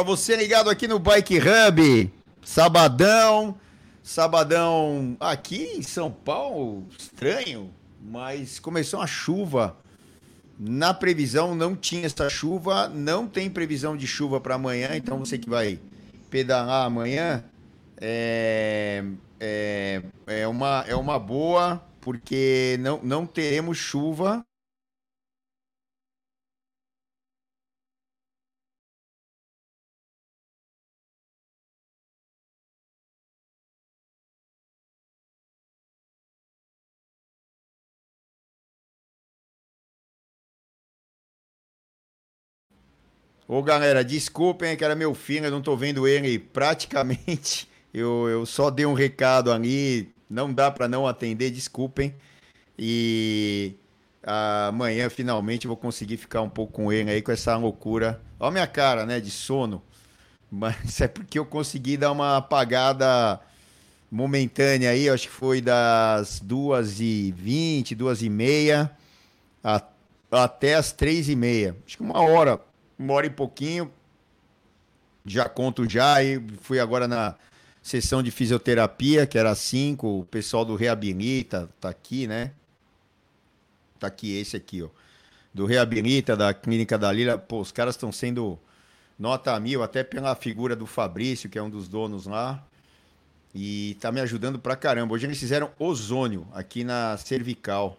para você ligado aqui no Bike Hub, sabadão, sabadão aqui em São Paulo, estranho, mas começou a chuva. Na previsão não tinha essa chuva, não tem previsão de chuva para amanhã, então você que vai pedalar amanhã é, é, é, uma, é uma boa, porque não, não teremos chuva Ô galera, desculpem que era meu filho, eu não tô vendo ele praticamente. Eu, eu só dei um recado ali, não dá para não atender, desculpem. E amanhã finalmente vou conseguir ficar um pouco com ele aí com essa loucura. Olha minha cara, né, de sono. Mas é porque eu consegui dar uma apagada momentânea aí, acho que foi das 2h20, 2h30 até as 3h30. Acho que uma hora uma hora e pouquinho. Já conto já, e fui agora na sessão de fisioterapia, que era 5, o pessoal do Reabilita, tá aqui, né? Tá aqui esse aqui, ó. Do Reabilita, da Clínica da Lila. Pô, os caras estão sendo nota mil, até pela figura do Fabrício, que é um dos donos lá. E tá me ajudando pra caramba. Hoje eles fizeram ozônio aqui na cervical.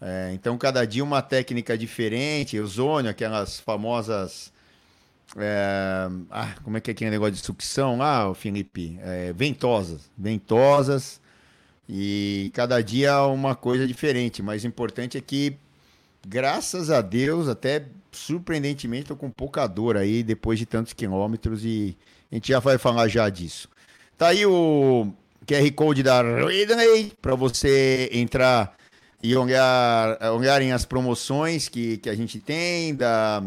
É, então, cada dia uma técnica diferente. Ozônio, aquelas famosas. É, ah, como é que é aquele negócio de sucção lá, Felipe? É, ventosas. Ventosas. E cada dia uma coisa diferente. Mas o importante é que, graças a Deus, até surpreendentemente, estou com pouca dor aí depois de tantos quilômetros. E a gente já vai falar já disso. Tá aí o QR Code da Ridley para você entrar e olhar, olharem as promoções que, que a gente tem da,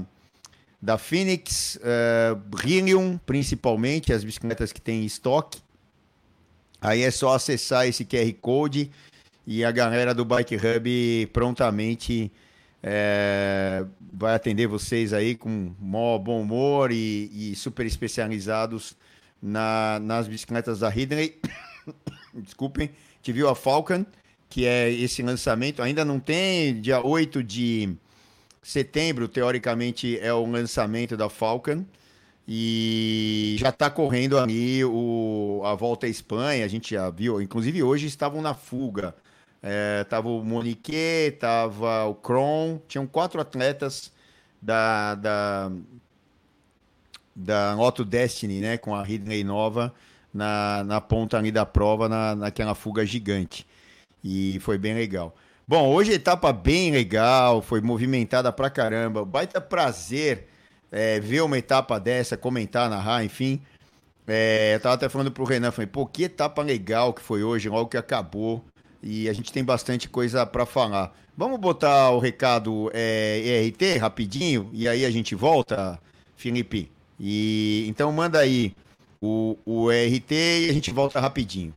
da Phoenix, uh, principalmente, as bicicletas que tem em estoque. Aí é só acessar esse QR Code e a galera do Bike Hub prontamente é, vai atender vocês aí com maior bom humor e, e super especializados na, nas bicicletas da Ridley. Desculpem, te viu a Falcon que é esse lançamento. Ainda não tem, dia 8 de setembro, teoricamente, é o lançamento da Falcon. E já está correndo ali o, a volta à Espanha, a gente já viu. Inclusive, hoje estavam na fuga. É, tava o Monique, tava o Kron, tinham quatro atletas da, da, da Destiny, né, com a Ridley nova na, na ponta ali da prova, na, naquela fuga gigante. E foi bem legal. Bom, hoje a etapa bem legal, foi movimentada pra caramba. Baita prazer é, ver uma etapa dessa, comentar, narrar, enfim. É, eu tava até falando pro Renan, falei, pô, que etapa legal que foi hoje, logo que acabou. E a gente tem bastante coisa para falar. Vamos botar o recado é, ERT rapidinho e aí a gente volta, Felipe. E então manda aí o, o ERT e a gente volta rapidinho.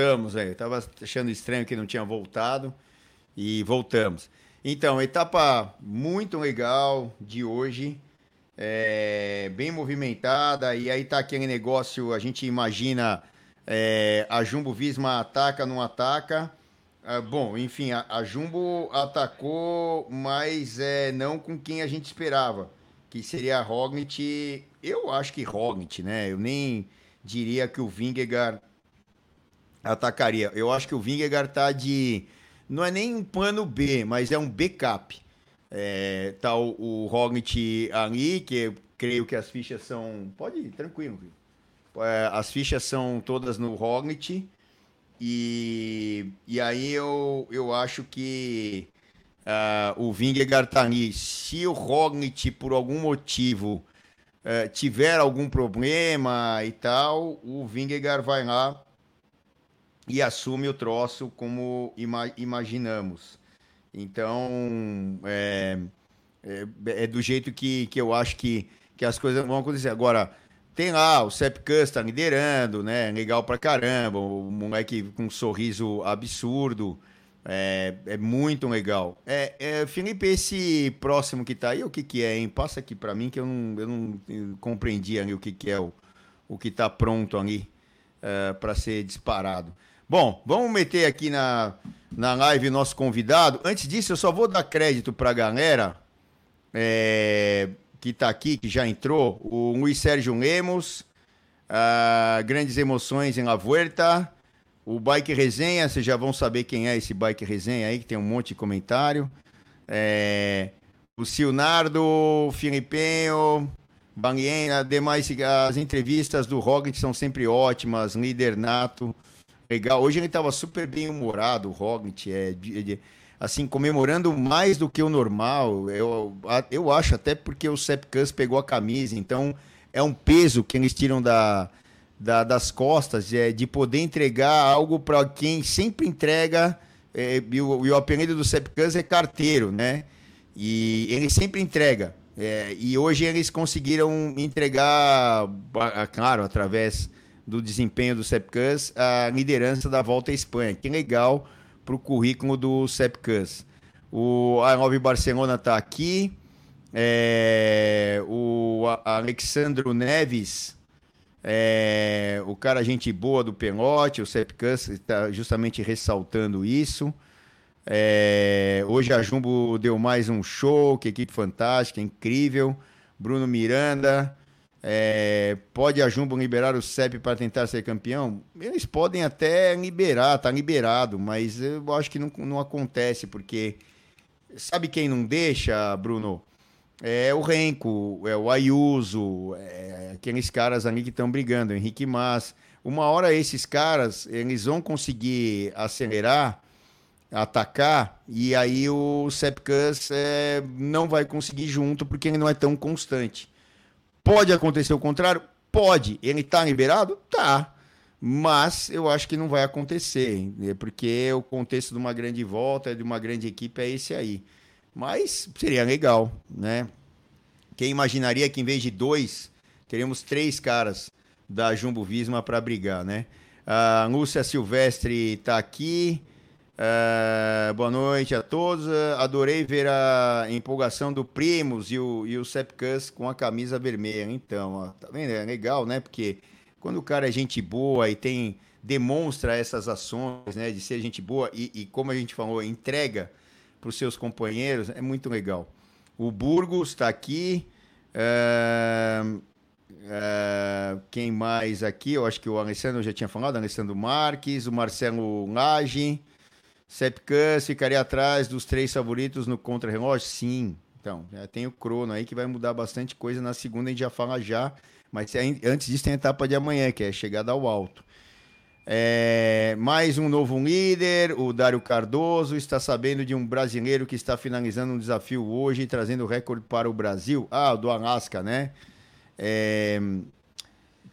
Voltamos aí. Tava achando estranho que não tinha voltado e voltamos. Então, etapa muito legal de hoje, é, bem movimentada. E aí tá aquele negócio, a gente imagina é, a Jumbo Visma ataca, não ataca. Ah, bom, enfim, a, a, Jumbo atacou, mas é, não com quem a gente esperava, que seria a Rognit. Eu acho que Rognit, né? Eu nem diria que o Vingegaard atacaria. Eu acho que o Vingegaard tá de. Não é nem um plano B, mas é um backup. É, tá o, o Roglic ali, que creio que as fichas são. Pode ir, tranquilo. é, as fichas são todas no Roglic. E, e aí eu, eu acho que uh, o Vingegaard tá ali. Se o Roglic, por algum motivo, uh, tiver algum problema e tal, o Vingegaard vai lá e assume o troço como ima imaginamos. Então, é, é, é, do jeito que, que eu acho que, que as coisas vão acontecer. Agora, tem lá, o Sepp Kuss tá liderando, né? Legal pra caramba. O moleque com um sorriso absurdo. É, é muito legal. É, é, Felipe, esse próximo que tá aí, o que que é, hein? Passa aqui para mim que eu não, eu não compreendi ali o que que é o, o que tá pronto ali é, para ser disparado. Bom, vamos meter aqui na, na live nosso convidado. Antes disso, eu só vou dar crédito para a galera é, que está aqui, que já entrou. O Luiz Sérgio Lemos, uh, Grandes Emoções em La Vuelta. O Bike Resenha, vocês já vão saber quem é esse Bike Resenha aí, que tem um monte de comentário. É, o Silnardo, Filipinho, Banguiena, demais, as entrevistas do Roglic são sempre ótimas, líder nato. Legal. Hoje ele estava super bem humorado, o Roglic, é, assim, comemorando mais do que o normal. Eu, eu acho até porque o Sepp Kuss pegou a camisa, então é um peso que eles tiram da, da das costas, é, de poder entregar algo para quem sempre entrega. É, e, o, e o apelido do Sepp Kuss é carteiro, né? E ele sempre entrega. É, e hoje eles conseguiram entregar, claro, através do desempenho do Sepkus, a liderança da Volta à Espanha. Que legal para o currículo do Sepkus. O Arnov Barcelona está aqui. É, o Alexandro Neves, é, o cara gente boa do Pelote, o Sepkus está justamente ressaltando isso. É, hoje a Jumbo deu mais um show, que equipe fantástica, incrível. Bruno Miranda, é, pode a Jumbo liberar o CEP para tentar ser campeão? Eles podem até liberar, tá liberado, mas eu acho que não, não acontece, porque sabe quem não deixa, Bruno? É o Renko, é o Ayuso, é aqueles caras ali que estão brigando, Henrique Mas. Uma hora esses caras, eles vão conseguir acelerar, atacar, e aí o Sepkus é, não vai conseguir junto, porque ele não é tão constante. Pode acontecer o contrário? Pode. Ele está liberado? Tá. Mas eu acho que não vai acontecer, né? porque o contexto de uma grande volta, de uma grande equipe é esse aí. Mas seria legal, né? Quem imaginaria que em vez de dois, teríamos três caras da Jumbo Visma para brigar, né? A Lúcia Silvestre está aqui. Uh, boa noite a todos. Uh, adorei ver a empolgação do Primos e o, e o Sepkus com a camisa vermelha. Então, ó, tá vendo? É legal, né? Porque quando o cara é gente boa e tem demonstra essas ações, né, de ser gente boa e, e como a gente falou, entrega para os seus companheiros, é muito legal. O Burgos está aqui. Uh, quem mais aqui? Eu acho que o Alessandro já tinha falado, Alessandro Marques, o Marcelo Lage, Sepkus ficaria atrás dos três favoritos no contra-relógio? Sim. Então, tem o crono aí que vai mudar bastante coisa. Na segunda a gente já fala já. Mas antes disso tem a etapa de amanhã, que é a chegada ao alto. É, mais um novo líder, o Dário Cardoso, está sabendo de um brasileiro que está finalizando um desafio hoje, trazendo recorde para o Brasil. Ah, do Alasca, né? É,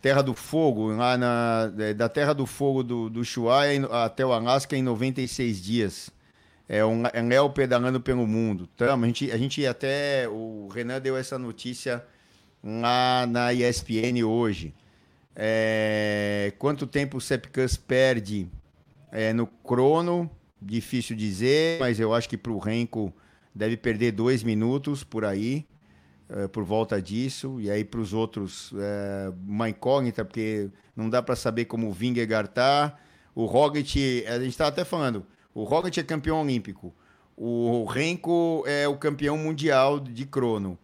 Terra do Fogo, lá na, é, da Terra do Fogo do, do Ushuaia até o Alasca em 96 dias. É um anel pedalando pelo mundo. Então, a gente, a gente até. O Renan deu essa notícia lá na ESPN hoje. É, quanto tempo o Sepkus perde é, no crono? Difícil dizer, mas eu acho que para o Renko deve perder dois minutos por aí é, por volta disso. E aí para os outros, é, uma incógnita, porque não dá para saber como o Vingegaard tá. O Roglic, a gente estava até falando, o Roglic é campeão olímpico. O Renko é o campeão mundial de crono.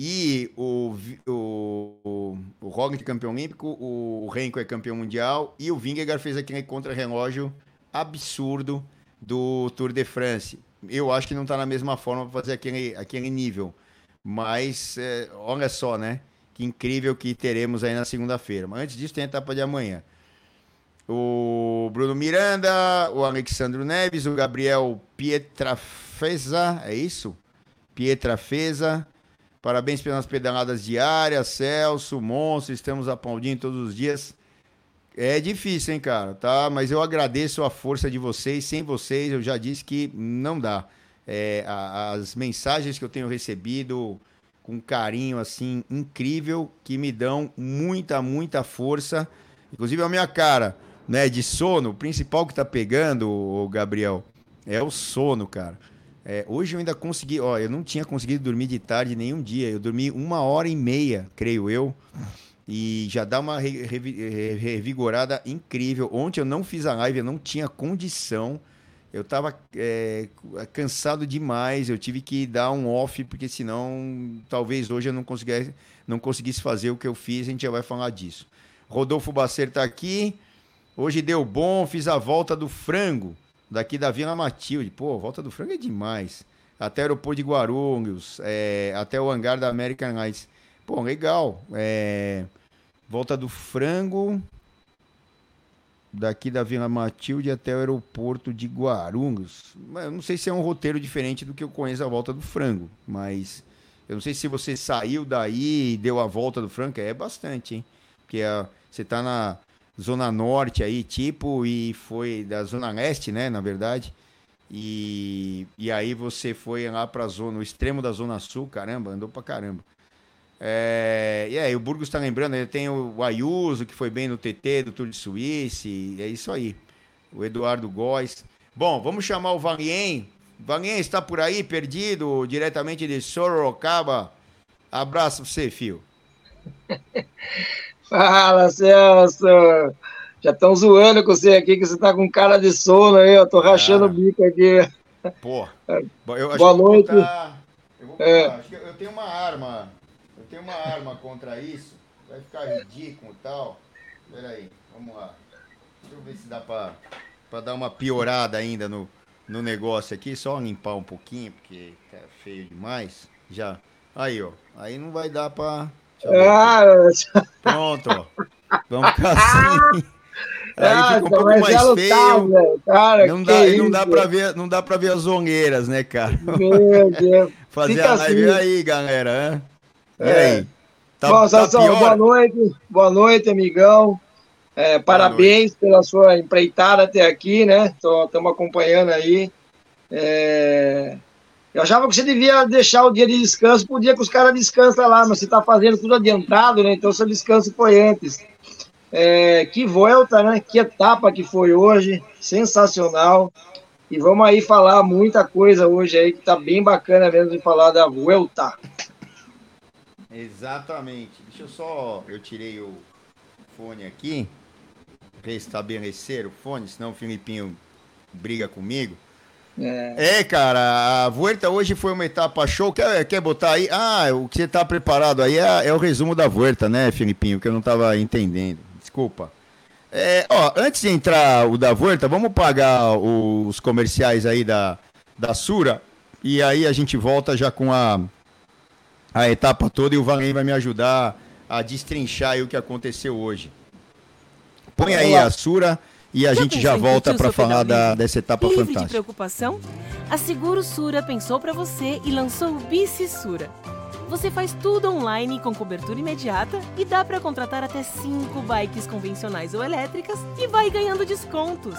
E o, o, o é campeão olímpico, o Renko é campeão mundial e o Vingegaard fez aquele contra-relógio absurdo do Tour de France. Eu acho que não está na mesma forma para fazer aquele, aquele nível. Mas é, olha só, né? que incrível que teremos aí na segunda-feira. Mas antes disso, tem a etapa de amanhã. O Bruno Miranda, o Alexandro Neves, o Gabriel Pietrafeza, é isso? Pietrafeza. Parabéns pelas pedaladas diárias, Celso, Monstro, estamos aplaudindo todos os dias. É difícil, hein, cara, tá? Mas eu agradeço a força de vocês. Sem vocês, eu já disse que não dá. É, as mensagens que eu tenho recebido com carinho, assim, incrível, que me dão muita, muita força. Inclusive a minha cara, né, de sono, o principal que tá pegando, o Gabriel, é o sono, cara. É, hoje eu ainda consegui, ó, eu não tinha conseguido dormir de tarde nenhum dia. Eu dormi uma hora e meia, creio eu. E já dá uma revigorada incrível. Ontem eu não fiz a live, eu não tinha condição. Eu tava é, cansado demais. Eu tive que dar um off, porque senão talvez hoje eu não conseguisse, não conseguisse fazer o que eu fiz. A gente já vai falar disso. Rodolfo Bacer tá aqui. Hoje deu bom, fiz a volta do frango daqui da Vila Matilde. Pô, Volta do Frango é demais. Até o aeroporto de Guarulhos, é, até o hangar da American Airlines. Pô, legal. É, Volta do Frango, daqui da Vila Matilde até o aeroporto de Guarulhos. Eu não sei se é um roteiro diferente do que eu conheço a Volta do Frango, mas eu não sei se você saiu daí e deu a Volta do Frango, é bastante, hein? Porque a, você está na Zona Norte aí, tipo, e foi da Zona Leste, né, na verdade. E, e aí você foi lá pra zona, o extremo da Zona Sul, caramba, andou pra caramba. É, e aí, o Burgos está lembrando, ele tem o Ayuso, que foi bem no TT do Tour de Suíça, é isso aí. O Eduardo Góes. Bom, vamos chamar o Valien. Valien está por aí, perdido, diretamente de Sorocaba. Abraço pra você, fio. Fala, Celso! Já estão zoando com você aqui, que você tá com cara de sono aí, eu tô rachando o bico aqui. Pô, eu Boa noite. Eu, vou é. acho que eu tenho uma arma, eu tenho uma arma contra isso, vai ficar ridículo e tal. Peraí, vamos lá. Deixa eu ver se dá pra, pra dar uma piorada ainda no, no negócio aqui, só limpar um pouquinho, porque tá feio demais. Já. Aí, ó. Aí não vai dar pra ah, Pronto, ó. Vamos ficar assim. Aí ah, fica um pouco mais é feio. cara, não, dá, não, dá pra ver, não dá pra ver as zongueiras, né, cara? Meu Deus. Fazer fica a live assim. aí, galera. E é. Tá, Bom, tá boa noite. Boa noite, amigão. É, parabéns noite. pela sua empreitada até aqui, né? Estamos acompanhando aí. É, eu achava que você devia deixar o dia de descanso para o dia que os caras descansam lá, mas você está fazendo tudo adiantado, né? Então seu descanso foi antes. É, que volta, né? Que etapa que foi hoje, sensacional. E vamos aí falar muita coisa hoje aí, que tá bem bacana mesmo de falar da Vuelta. Exatamente. Deixa eu só. Eu tirei o fone aqui. Restabelecer o fone, senão o Filipinho briga comigo. É. é, cara, a Vuelta hoje foi uma etapa show. Quer, quer botar aí? Ah, o que você tá preparado aí é, é o resumo da Vuelta, né, Filipinho? Que eu não tava entendendo. Desculpa. É, ó, antes de entrar o da Vuelta, vamos pagar os comerciais aí da, da Sura. E aí a gente volta já com a, a etapa toda e o Valen vai me ajudar a destrinchar o que aconteceu hoje. Põe aí a Sura e a já gente já volta para falar da, dessa etapa livre fantástica. de preocupação? A Seguro Sura pensou para você e lançou o Bici Sura. Você faz tudo online com cobertura imediata e dá para contratar até 5 bikes convencionais ou elétricas e vai ganhando descontos.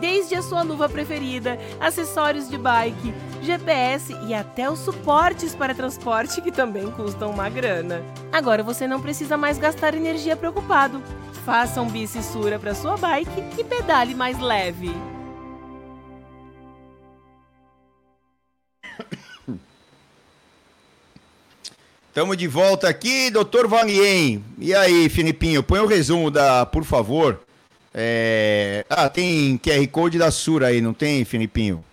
Desde a sua luva preferida, acessórios de bike, GPS e até os suportes para transporte que também custam uma grana. Agora você não precisa mais gastar energia preocupado. Faça um bicissura para sua bike e pedale mais leve. Estamos de volta aqui, doutor Valien. E aí, Filipinho, põe o resumo da, por favor. É... Ah, tem QR Code da Sura aí, não tem, Filipinho?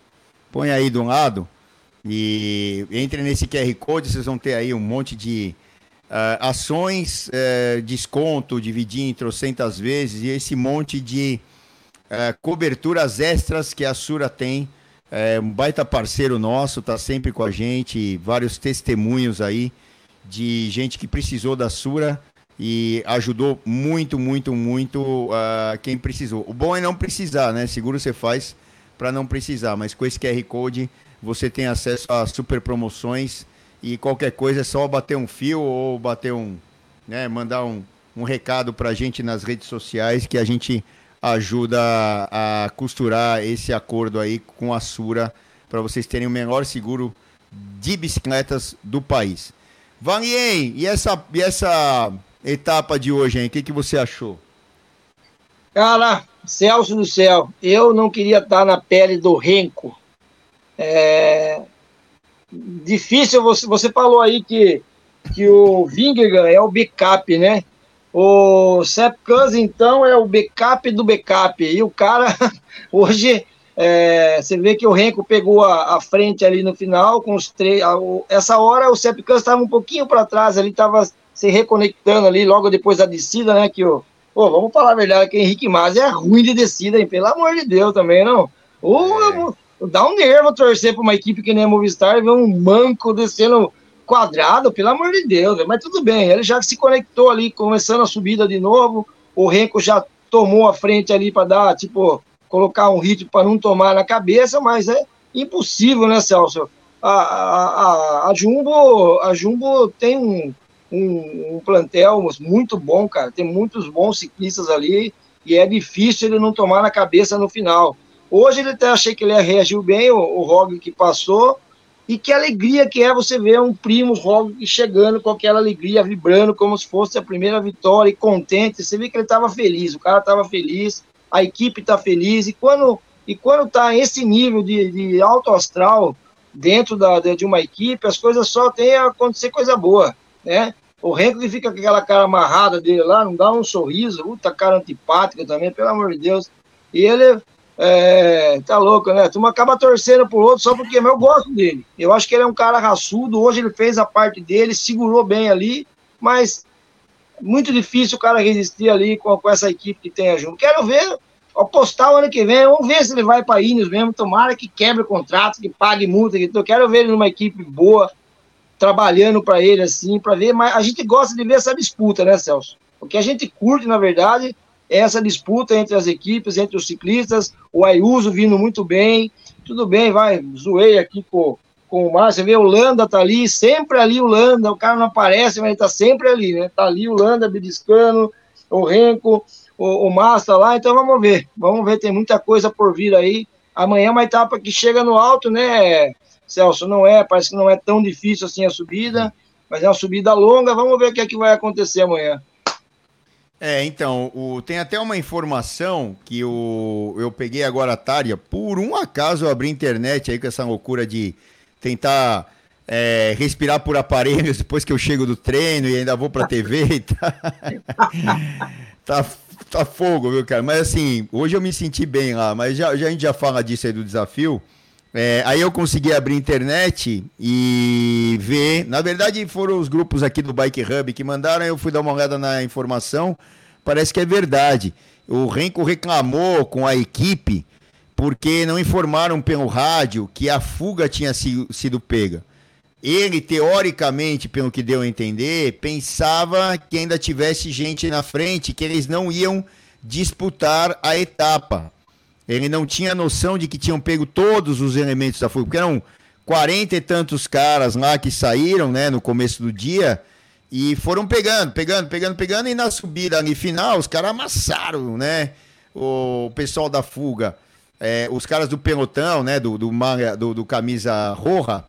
Põe aí de um lado. E entre nesse QR Code, vocês vão ter aí um monte de uh, ações, uh, desconto, dividir em trocentas vezes, e esse monte de uh, coberturas extras que a Sura tem. É um baita parceiro nosso, tá sempre com a gente, vários testemunhos aí de gente que precisou da Sura e ajudou muito, muito, muito uh, quem precisou. O bom é não precisar, né? Seguro você faz para não precisar, mas com esse QR Code você tem acesso a super promoções e qualquer coisa é só bater um fio ou bater um, né, mandar um, um recado para a gente nas redes sociais que a gente ajuda a, costurar esse acordo aí com a Sura para vocês terem o menor seguro de bicicletas do país. Vanien, e essa, e essa etapa de hoje, hein? O que, que você achou? Cara, Celso do céu, eu não queria estar na pele do Renko. É difícil, você, você falou aí que, que o Vingegaard é o backup, né? O Sepp então, é o backup do backup. E o cara, hoje, é, você vê que o Renko pegou a, a, frente ali no final, com os três. Essa hora o Sepp estava um pouquinho para trás, ali estava se reconectando ali logo depois da descida, né? Que o. Pô, vamos falar a verdade que Henrique Mas é ruim de descida, hein? Pelo amor de Deus também, não. Ou é. dá um nervo torcer para uma equipe que nem a Movistar e ver um manco descendo quadrado, pelo amor de Deus. Mas tudo bem, ele já se conectou ali, começando a subida de novo. O Renko já tomou a frente ali para dar, tipo, colocar um ritmo para não tomar na cabeça, mas é impossível, né, Celso? A, a, a, a Jumbo, a Jumbo tem um, um, um, plantel muito bom, cara. Tem muitos bons ciclistas ali e é difícil ele não tomar na cabeça no final. Hoje ele até achei que ele reagiu bem, o, o Roglic que passou, e que alegria que é você ver um primo Roglic chegando com aquela alegria, vibrando como se fosse a primeira vitória e contente. Você vê que ele estava feliz, o cara estava feliz, a equipe está feliz, e quando e quando está esse nível de, de alto astral dentro da, de uma equipe, as coisas só têm a acontecer coisa boa né? O Renko que fica com aquela cara amarrada dele lá, não dá um sorriso, puta cara antipática também, pelo amor de Deus. E ele é, tá louco, né? Tu acaba torcendo por outro só porque eu gosto dele. Eu acho que ele é um cara raçudo, hoje ele fez a parte dele, segurou bem ali, mas muito difícil o cara resistir ali com, com essa equipe que tem a Jumbo. Quero ver, apostar o ano que vem, vamos ver se ele vai para Ineos mesmo, tomara que quebre o contrato, que pague multa, que eu quero ver ele numa equipe boa, trabalhando para ele, assim, para ver, mas a gente gosta de ver essa disputa, né, Celso? O que a gente curte, na verdade, é essa disputa entre as equipes, entre os ciclistas, o Ayuso vindo muito bem, tudo bem, vai, zoei aqui com, com o Márcio, vê o Landa tá ali, sempre ali o Landa, o cara não aparece, mas ele tá sempre ali, né, tá ali o Landa beliscando, o Renko, o, o Márcio tá lá, então vamos ver, vamos ver, tem muita coisa por vir aí, amanhã é uma etapa que chega no alto, né, Celso, não é, parece que não é tão difícil assim a subida, mas é uma subida longa, vamos ver o que é que vai acontecer amanhã. É, então, o, tem até uma informação que o, eu peguei agora à tarde, por um acaso eu abri internet aí com essa loucura de tentar é, respirar por aparelhos depois que eu chego do treino e ainda vou pra TV e tá, tá, tá fogo, viu, cara? Mas assim, hoje eu me senti bem lá, mas já, já a gente já fala disso aí do desafio. É, aí eu consegui abrir internet e ver. Na verdade, foram os grupos aqui do Bike Hub que mandaram. Eu fui dar uma olhada na informação. Parece que é verdade. O Renko reclamou com a equipe porque não informaram pelo rádio que a fuga tinha sido, sido pega. Ele, teoricamente, pelo que deu a entender, pensava que ainda tivesse gente na frente, que eles não iam disputar a etapa. Ele não tinha noção de que tinham pego todos os elementos da fuga, porque eram quarenta e tantos caras lá que saíram, né, no começo do dia e foram pegando, pegando, pegando, pegando e na subida ali final os caras amassaram, né, o pessoal da fuga, é, os caras do pelotão, né, do do, do, do camisa roja,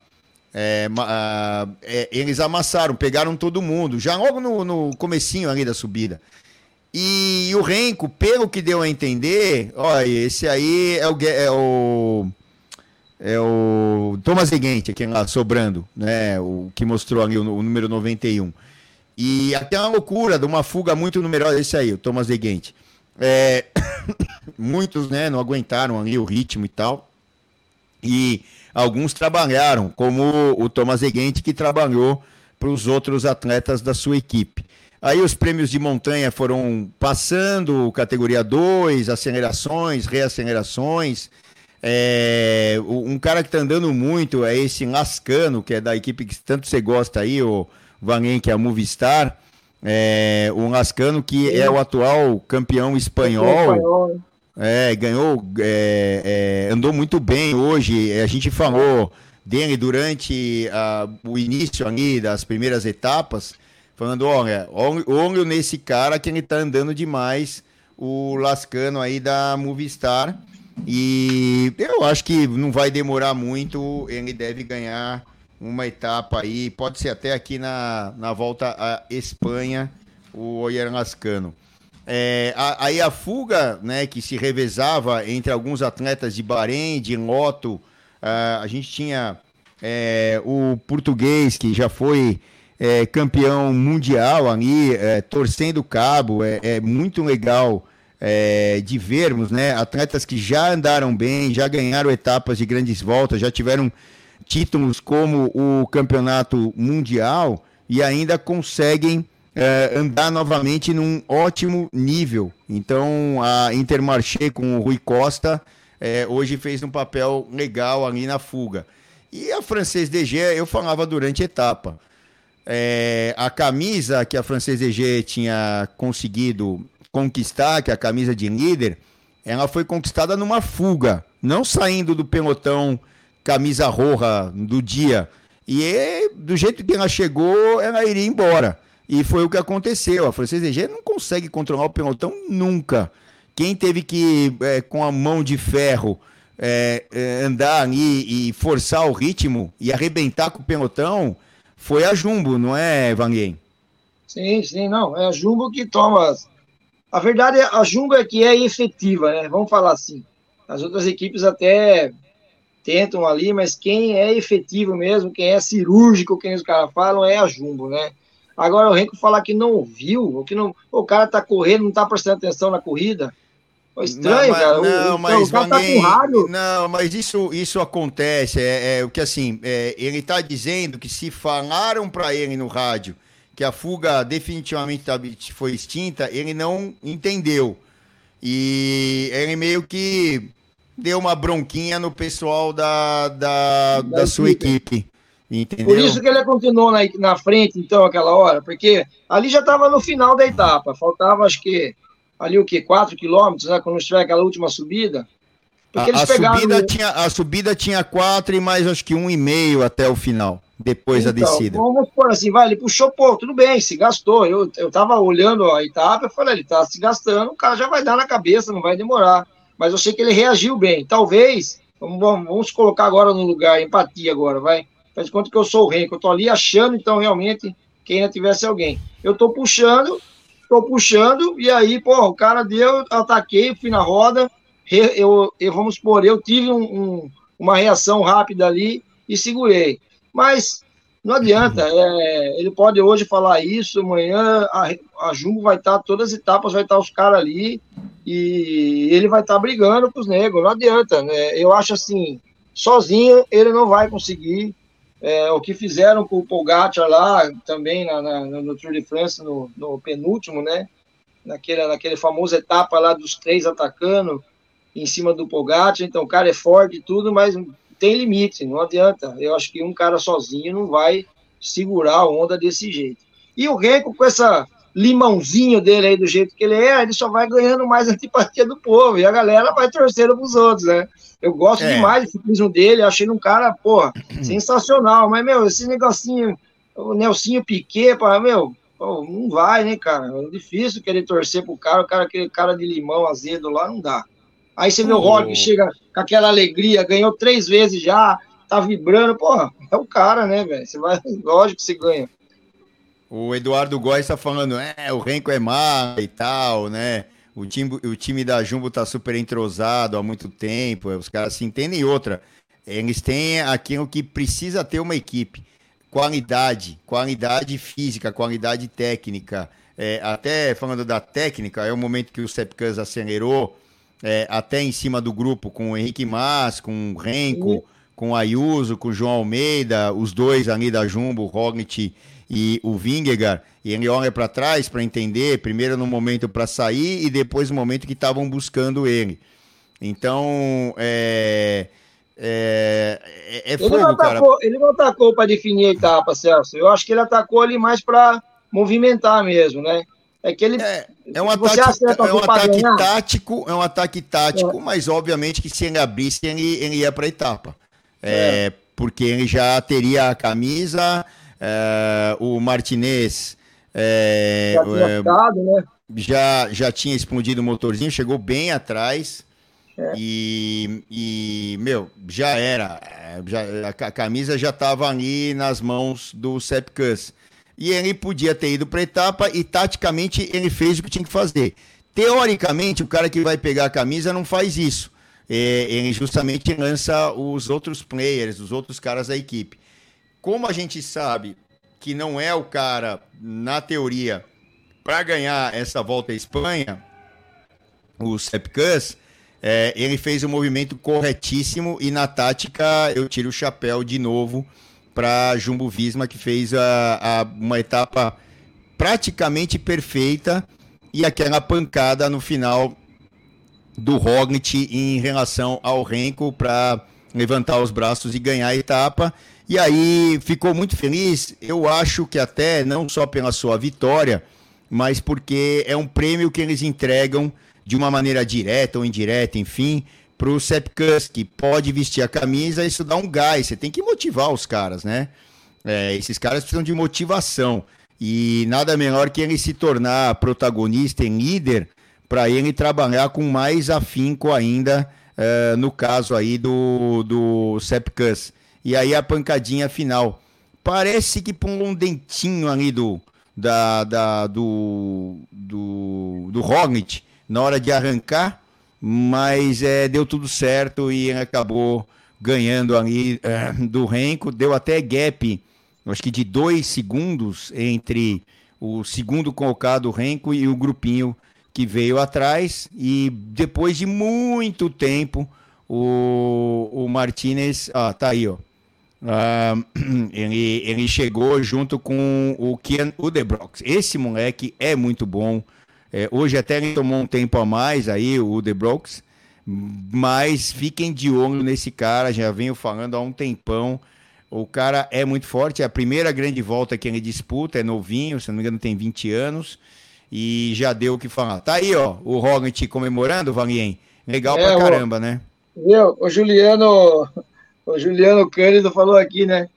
é, é, eles amassaram, pegaram todo mundo, já logo no, no comecinho ali da subida. E o Renko, pelo que deu a entender, olha, esse aí é o, é o, é o Thomas Seguinte, aqui lá, sobrando, né? O que mostrou ali o, o número 91. E aquela loucura de uma fuga muito numerosa, esse aí, o Thomas Seguinte. É, muitos, né, não aguentaram ali o ritmo e tal. E alguns trabalharam, como o Thomas Eguente, que trabalhou para os outros atletas da sua equipe. Aí os prêmios de montanha foram passando, categoria 2, acelerações, reacelerações. É, um cara que está andando muito é esse Lascano, que é da equipe que tanto você gosta aí, o Valen, que é a Movistar. É, o Lascano, que é o atual campeão espanhol. É, ganhou, é, é, andou muito bem hoje. A gente falou dele durante a, o início ali das primeiras etapas falando, olha, olho nesse cara que ele tá andando demais, o Lascano aí da Movistar. E eu acho que não vai demorar muito, ele deve ganhar uma etapa aí, pode ser até aqui na, na volta à Espanha, o Oyer Lascano. É, aí a fuga, né, que se revezava entre alguns atletas de Bahrein, de Loto, uh, a gente tinha é, o português que já foi é, campeão mundial ali, é, torcendo o cabo, é, é muito legal é, de vermos, né? Atletas que já andaram bem, já ganharam etapas de grandes voltas, já tiveram títulos como o campeonato mundial e ainda conseguem é, andar novamente num ótimo nível. Então a Intermarché com o Rui Costa é, hoje fez um papel legal ali na fuga. E a Francês DG eu falava durante a etapa. É, a camisa que a Francesa EG tinha conseguido conquistar, que é a camisa de líder, ela foi conquistada numa fuga, não saindo do pelotão camisa roja do dia. E do jeito que ela chegou, ela iria embora. E foi o que aconteceu. A Francesa EG não consegue controlar o pelotão nunca. Quem teve que, é, com a mão de ferro, é, é, andar ali e forçar o ritmo e arrebentar com o pelotão foi a Jumbo, não é, Vanguien? Sim, sim, não. É a Jumbo que toma. A verdade, é a Jumbo é que é efetiva, né? Vamos falar assim. As outras equipes até tentam ali, mas quem é efetivo mesmo, quem é cirúrgico, quem os caras falam, é a Jumbo, né? Agora o Renko falar que não viu, que não, o cara tá correndo, não tá prestando atenção na corrida. Estranho, não, cara. Não, o, mas o tá Não, mas isso, isso acontece. É, é o que assim, é, ele está dizendo que se falaram para ele no rádio que a fuga definitivamente tá, foi extinta, ele não entendeu. E ele meio que deu uma bronquinha no pessoal da, da, da, da sua equipe. Entendeu? Por isso que ele continuou na, na frente, então, aquela hora, porque ali já estava no final da etapa, faltava acho que ali o que? 4 quilômetros, né? Quando tiver aquela última subida. Porque a, eles a pegaram... subida tinha, a subida tinha 4 e mais acho que 1,5 até o final, depois então, da descida. Vamos por assim, vai, ele puxou, pô, tudo bem, se gastou. Eu, eu tava olhando a etapa, eu falei, ele tá se gastando, o cara já vai dar na cabeça, não vai demorar. Mas eu sei que ele reagiu bem. Talvez, vamos, vamos colocar agora no lugar, empatia agora, vai. Faz conta que eu sou o rei, que eu tô ali achando, então, realmente, que ainda tivesse alguém. Eu tô puxando, tô puxando, e aí, pô, o cara deu, ataquei, fui na roda, eu, eu vamos supor, eu tive um, um, uma reação rápida ali e segurei. Mas não adianta, é, ele pode hoje falar isso, amanhã a, a Jumbo vai estar, todas as etapas vai estar os caras ali e ele vai estar brigando com os negros, não adianta, né? Eu acho assim, sozinho ele não vai conseguir é, o que fizeram com o Pogacar lá, também na, na, no Tour de France, no, no, penúltimo, né? Naquele, naquele famoso etapa lá dos três atacando em cima do Pogacar. Então, o cara é forte e tudo, mas tem limite, não adianta. Eu acho que um cara sozinho não vai segurar a onda desse jeito. E o Renko, com essa limãozinho dele aí, do jeito que ele é, ele só vai ganhando mais antipatia do povo, e a galera vai torcendo pros outros, né? Eu gosto é. demais do ciclismo dele, achei um cara, porra, sensacional. Mas, meu, esse negocinho, o Nelsinho Piquet, pô, meu, pô, não vai, né, cara? É difícil querer torcer pro cara, o cara, aquele cara de limão azedo lá, não dá. Aí você vê o Rock chega com aquela alegria, ganhou três vezes já, tá vibrando, porra, é o cara, né, velho? Você vai, lógico que você ganha. O Eduardo Góes está falando, é, o Renko é má e tal, né? O time, o time da Jumbo tá super entrosado há muito tempo, os caras se entendem. E outra, eles têm aquilo que precisa ter uma equipe: qualidade, qualidade física, qualidade técnica. É, até falando da técnica, é o momento que o Sepkus acelerou, é, até em cima do grupo, com o Henrique Mas, com o Renko, com Ayuso, com João Almeida, os dois ali da Jumbo, o Roglic e o Vingegaard, e ele olha para trás para entender, primeiro no momento para sair e depois no momento que estavam buscando ele. Então, é, é, é, é fogo, ele atacou, cara. Ele não atacou para definir a etapa, Celso. Eu acho que ele atacou ali mais para movimentar mesmo, né? É que ele. É, é um ataque, é um ataque tático, é um ataque tático, é. mas obviamente que se ele abrisse, ele, ele ia para a etapa. É, é. Porque ele já teria a camisa, o Martinez. É, já, tinha ficado, né? já, já tinha explodido o motorzinho, chegou bem atrás. E, e, meu, já era. Já, a camisa já estava ali nas mãos do Sepkus e ele podia ter ido para etapa e taticamente ele fez o que tinha que fazer. Teoricamente, o cara que vai pegar a camisa não faz isso. É, ele justamente lança os outros players, os outros caras da equipe. Como a gente sabe que não é o cara, na teoria, para ganhar essa volta à Espanha, o Sepkus, é, ele fez um movimento corretíssimo e na tática eu tiro o chapéu de novo para Jumbo Visma, que fez a, a, uma etapa praticamente perfeita e aquela pancada no final do Roglic em relação ao Renko para levantar os braços e ganhar a etapa. E aí ficou muito feliz, eu acho que até não só pela sua vitória, mas porque é um prêmio que eles entregam de uma maneira direta ou indireta, enfim, para o Sepkus, que pode vestir a camisa, isso dá um gás. Você tem que motivar os caras, né? É, esses caras precisam de motivação. E nada melhor que ele se tornar protagonista e líder para ele trabalhar com mais afinco ainda, uh, no caso aí do, do Sepkus. E aí a pancadinha final. Parece que pulou um dentinho ali do, da, da, do, do, do Roglic na hora de arrancar, mas é, deu tudo certo e acabou ganhando ali é, do Renko. Deu até gap, acho que de dois segundos entre o segundo colocado, Renko, e o grupinho que veio atrás. E depois de muito tempo, o, o Martinez, ah, tá aí, ó. Uh, ele, ele chegou junto com o Kian Udebrox. Esse moleque é muito bom. É, hoje até ele tomou um tempo a mais aí, o Brooks, mas fiquem de olho nesse cara, já venho falando há um tempão. O cara é muito forte, é a primeira grande volta que ele disputa, é novinho, se não me engano tem 20 anos, e já deu o que falar. Tá aí, ó, o Roglic comemorando, Valien. Legal é, pra caramba, o, né? Viu, o Juliano, o Juliano Cândido falou aqui, né,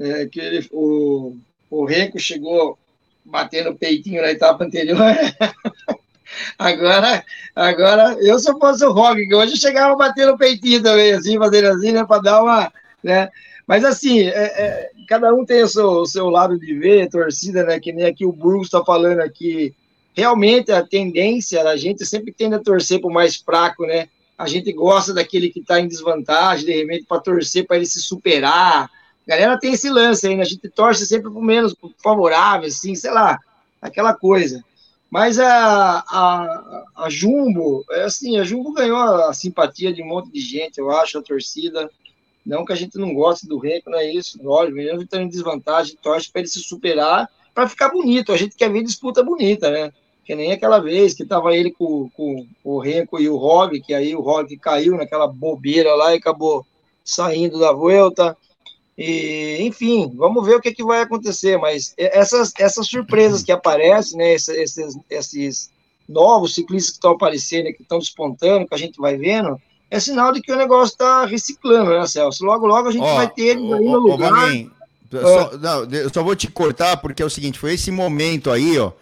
é, que ele, o, o Renko chegou batendo peitinho na etapa anterior. agora, agora, eu se eu fosse o Rock, que hoje eu chegava batendo peitinho também, assim, fazendo assim, né, para dar uma, né, mas assim, é, é, cada um tem o seu, o seu lado de ver, torcida, né, que nem aqui o Bruce está falando aqui, realmente a tendência, a gente sempre tende a torcer para o mais fraco, né, a gente gosta daquele que está em desvantagem, de repente, para torcer para ele se superar, a galera tem esse lance aí, né? A gente torce sempre pro menos favorável, assim, sei lá, aquela coisa. Mas a, a, a Jumbo, é assim, a Jumbo ganhou a simpatia de um monte de gente, eu acho, a torcida. Não que a gente não goste do Renko, não é isso. Lógico, mesmo estão em desvantagem, torce para ele se superar, para ficar bonito. A gente quer ver disputa bonita, né? Que nem aquela vez que tava ele com, com o Renko e o Rob, que aí o Rob caiu naquela bobeira lá e acabou saindo da volta. E, enfim, vamos ver o que, que vai acontecer, mas essas, essas surpresas que aparecem, né, esses, esses novos ciclistas que estão aparecendo, que estão despontando, que a gente vai vendo, é sinal de que o negócio está reciclando, né, Celso? Logo, logo a gente vai ter eles aí no lugar. Ó, só, não, eu só vou te cortar, porque é o seguinte, foi esse momento aí, ó,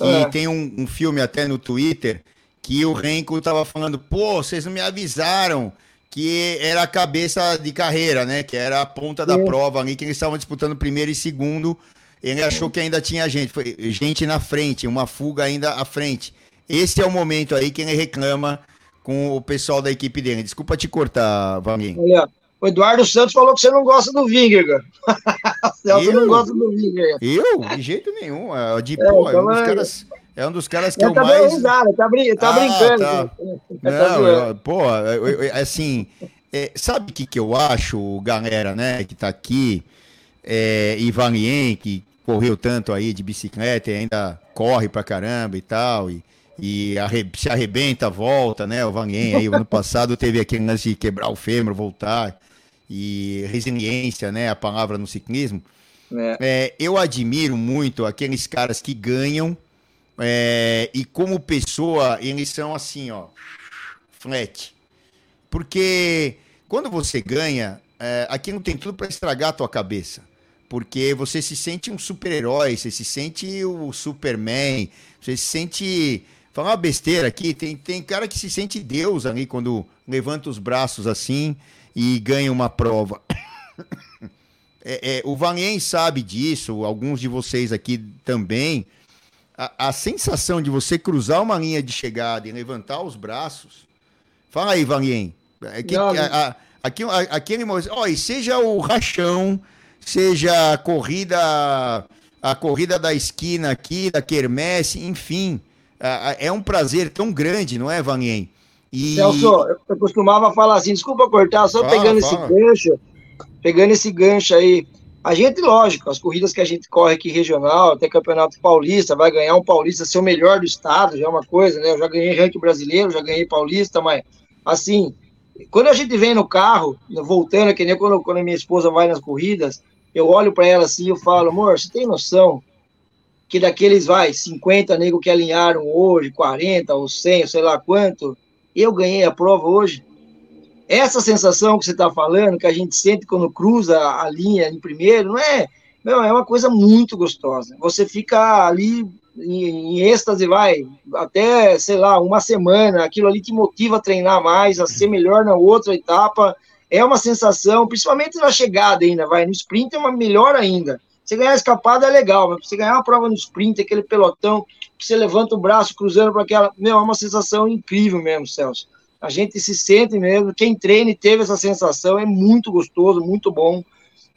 é. tem um, um, filme até no Twitter, que o Renko tava falando, pô, vocês não me avisaram, que era a cabeça de carreira, né? Que era a ponta da é. prova ali, que eles estavam disputando primeiro e segundo. Ele achou que ainda tinha gente, foi gente na frente, uma fuga ainda à frente. Esse é o momento aí que ele reclama com o pessoal da equipe dele. Desculpa te cortar, Valinho. Olha, o Eduardo Santos falou que você não gosta do Vingegaard. Celso não gosta do Vingegaard. Eu? De jeito nenhum. É, é, pô, então é um dos é- caras é um dos caras que eu, eu tá mais. Risada, tá, brin tá ah, brincando. Tá. Não, eu, pô, eu, assim, é, sabe o que, que eu acho, galera, né, que tá aqui, é, Ivanien, que correu tanto aí de bicicleta e ainda corre pra caramba e tal, e, e arre, se arrebenta, volta, né, o Vanien aí, ano passado teve aquele lance de quebrar o fêmur, voltar, e resiliência, né, a palavra no ciclismo. É. É, eu admiro muito aqueles caras que ganham é, e como pessoa eles são assim, ó, flat. Porque quando você ganha, é, aquilo tem tudo para estragar a tua cabeça. Porque você se sente um super-herói, você se sente o Superman, você se sente. Falar uma besteira aqui, tem, tem cara que se sente Deus ali quando levanta os braços assim e ganha uma prova. É, é, o Valien sabe disso, alguns de vocês aqui também. A, a, sensação de você cruzar uma linha de chegada e levantar os braços. Fala aí, Valien. É que, a, a, aqui, aquele oh, e seja o rachão, seja a corrida, a corrida da esquina aqui, da quermesse, enfim. É um prazer tão grande, não é, Valien? E... Celso, eu costumava falar assim, desculpa cortar, só fala, pegando fala. esse gancho pegando esse gancho aí, a gente, lógico, as corridas que a gente corre aqui regional, até campeonato paulista, vai ganhar um paulista, ser o melhor do estado, já é uma coisa, né? Eu já ganhei ranking brasileiro, já ganhei paulista, mas assim, quando a gente vem no carro, voltando, que nem quando, quando minha esposa vai nas corridas, eu olho para ela assim e falo, amor, você tem noção que daqueles, vai, 50 negros que alinharam hoje, 40 ou 100, sei lá quanto, eu ganhei a prova hoje? essa sensação que você está falando, que a gente sente quando cruza a linha em primeiro, não é? Não, é uma coisa muito gostosa. Você fica ali em, em êxtase, vai, até, sei lá, uma semana, aquilo ali te motiva a treinar mais, a ser melhor na outra etapa. É uma sensação, principalmente na chegada ainda, vai, no sprint é uma melhor ainda. Você ganhar escapada é legal, mas você ganhar uma prova no sprint, aquele pelotão, que você levanta o braço cruzando para aquela. Meu, é uma sensação incrível mesmo, Celso. A gente se sente mesmo. Quem treina e teve essa sensação é muito gostoso, muito bom.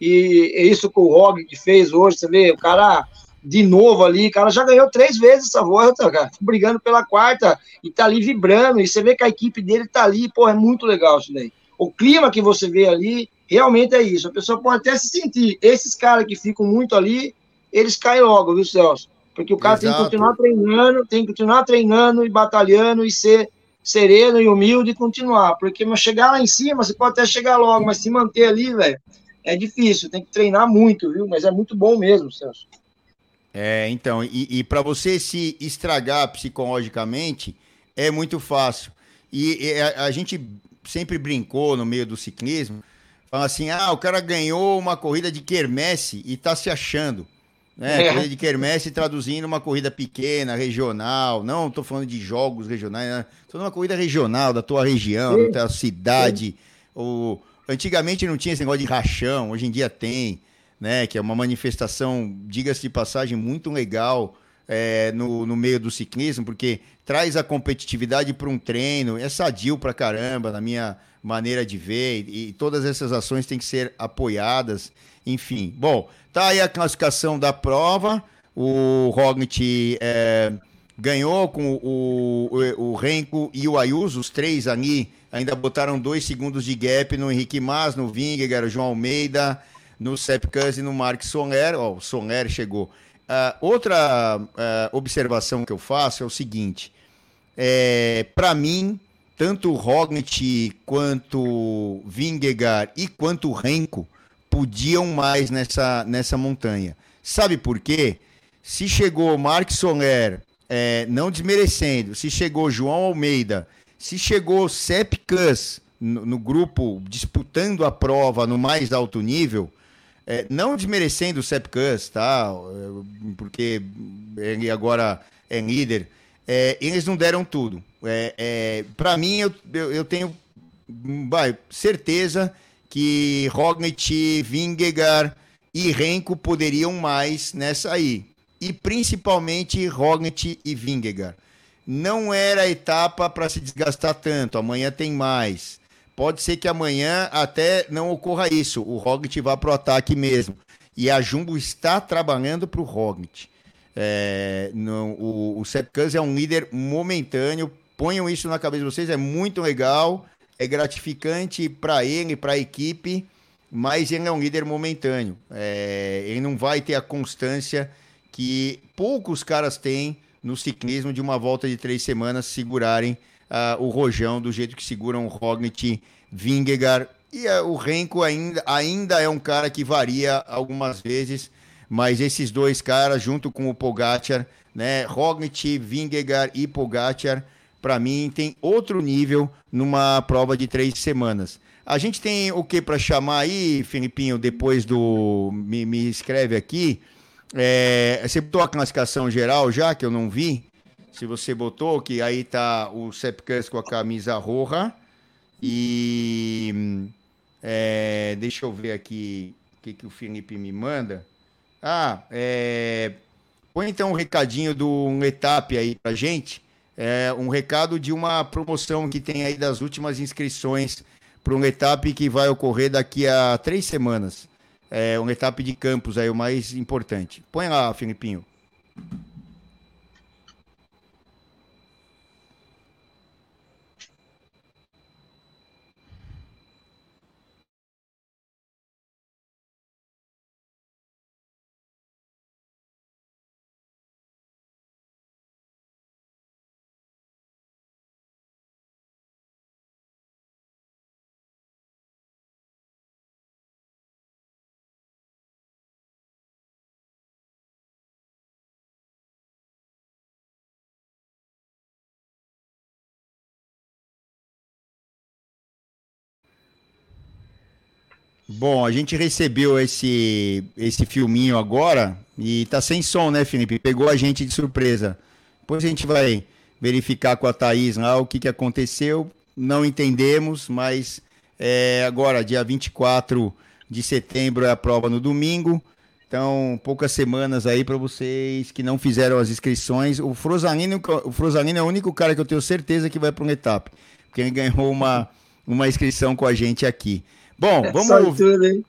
E é isso que o Rog fez hoje. Você vê, o cara de novo ali, o cara já ganhou três vezes essa volta, cara, brigando pela quarta e tá ali vibrando. E você vê que a equipe dele tá ali, pô, é muito legal isso daí. O clima que você vê ali realmente é isso. A pessoa pode até se sentir. Esses caras que ficam muito ali, eles caem logo, viu, Celso? Porque o cara Exato. tem que continuar treinando, tem que continuar treinando e batalhando e ser sereno e humilde e continuar. Porque chegar lá em cima, você pode até chegar logo, mas se manter ali, velho, é difícil, tem que treinar muito, viu? Mas é muito bom mesmo, Celso. É, então, e, e para você se estragar psicologicamente, é muito fácil. E, e a, a, gente sempre brincou no meio do ciclismo, falando assim: ah, o cara ganhou uma corrida de quermesse e tá se achando. Né? É. Corrida de quermesse traduzindo uma corrida pequena, regional. Não estou falando de jogos regionais, né? Falando uma corrida regional da tua região, Sim. da tua cidade. O... Antigamente não tinha esse negócio de rachão, hoje em dia tem, né? Que é uma manifestação, diga-se de passagem, muito legal é, no, no meio do ciclismo, porque traz a competitividade para um treino, é sadio para caramba, na minha maneira de ver, e, e todas essas ações têm que ser apoiadas. Enfim, bom, tá aí a classificação da prova. O Roglic é, ganhou com o, o, o Renko e o Ayuso, os três ali ainda botaram dois segundos de gap no Henrique Mas, no Vingegaard, João Almeida, no Sepkus e no Mark Soler. Ó, o Soler chegou. Uh, outra uh, observação que eu faço é o seguinte: é, para mim, tanto o quanto Vingegaard e quanto Renko podiam mais nessa, nessa montanha. Sabe por quê? Se chegou Mark Soler, é, não desmerecendo, se chegou João Almeida, se chegou Sepp Kuss no, no, grupo disputando a prova no mais alto nível, é, não desmerecendo o Sepp Kuss, tá? Porque ele agora é líder, é, eles não deram tudo. É, é Para mim, eu, eu, eu tenho vai, certeza que Roglic, Vingegaard e Renko poderiam mais nessa aí. E principalmente Roglic e Vingegaard. Não era a etapa para se desgastar tanto, amanhã tem mais. Pode ser que amanhã até não ocorra isso, o Roglic vá para o ataque mesmo. E a Jumbo está trabalhando para o Roglic. É, no, o, o Sepp é um líder momentâneo, ponham isso na cabeça de vocês, é muito legal é gratificante para ele, para a equipe, mas ele é um líder momentâneo. É, ele não vai ter a constância que poucos caras têm no ciclismo de uma volta de três semanas segurarem uh, o rojão do jeito que seguram o Roglic, Vingegaard e uh, o Renko ainda, ainda é um cara que varia algumas vezes, mas esses dois caras junto com o Pogacar, né, Roglic, Vingegaard e Pogacar, para mim tem outro nível numa prova de três semanas. A gente tem o que para chamar aí, Filipinho, depois do. Me, me escreve aqui. É, você botou a classificação geral já, que eu não vi? Se você botou, que aí tá o Sepkus com a camisa roja. E. É, deixa eu ver aqui o que, que o Felipe me manda. Ah, é, põe então um recadinho do um etap aí pra gente. É, um recado de uma promoção que tem aí das últimas inscrições para um etap que vai ocorrer daqui a três semanas é, uma etapa de campos aí, o mais importante. Põe lá, Filipinho. Bom, a gente recebeu esse, esse filminho agora e tá sem som, né, Felipe? Pegou a gente de surpresa. Depois a gente vai verificar com a Thaís lá o que, que aconteceu. Não entendemos, mas é, agora, dia 24 de setembro, é a prova no domingo. Então, poucas semanas aí para vocês que não fizeram as inscrições. O Frosalino, o Frosalino é o único cara que eu tenho certeza que vai para uma etapa, porque ele ganhou uma, uma inscrição com a gente aqui. Bom, é vamos, tudo,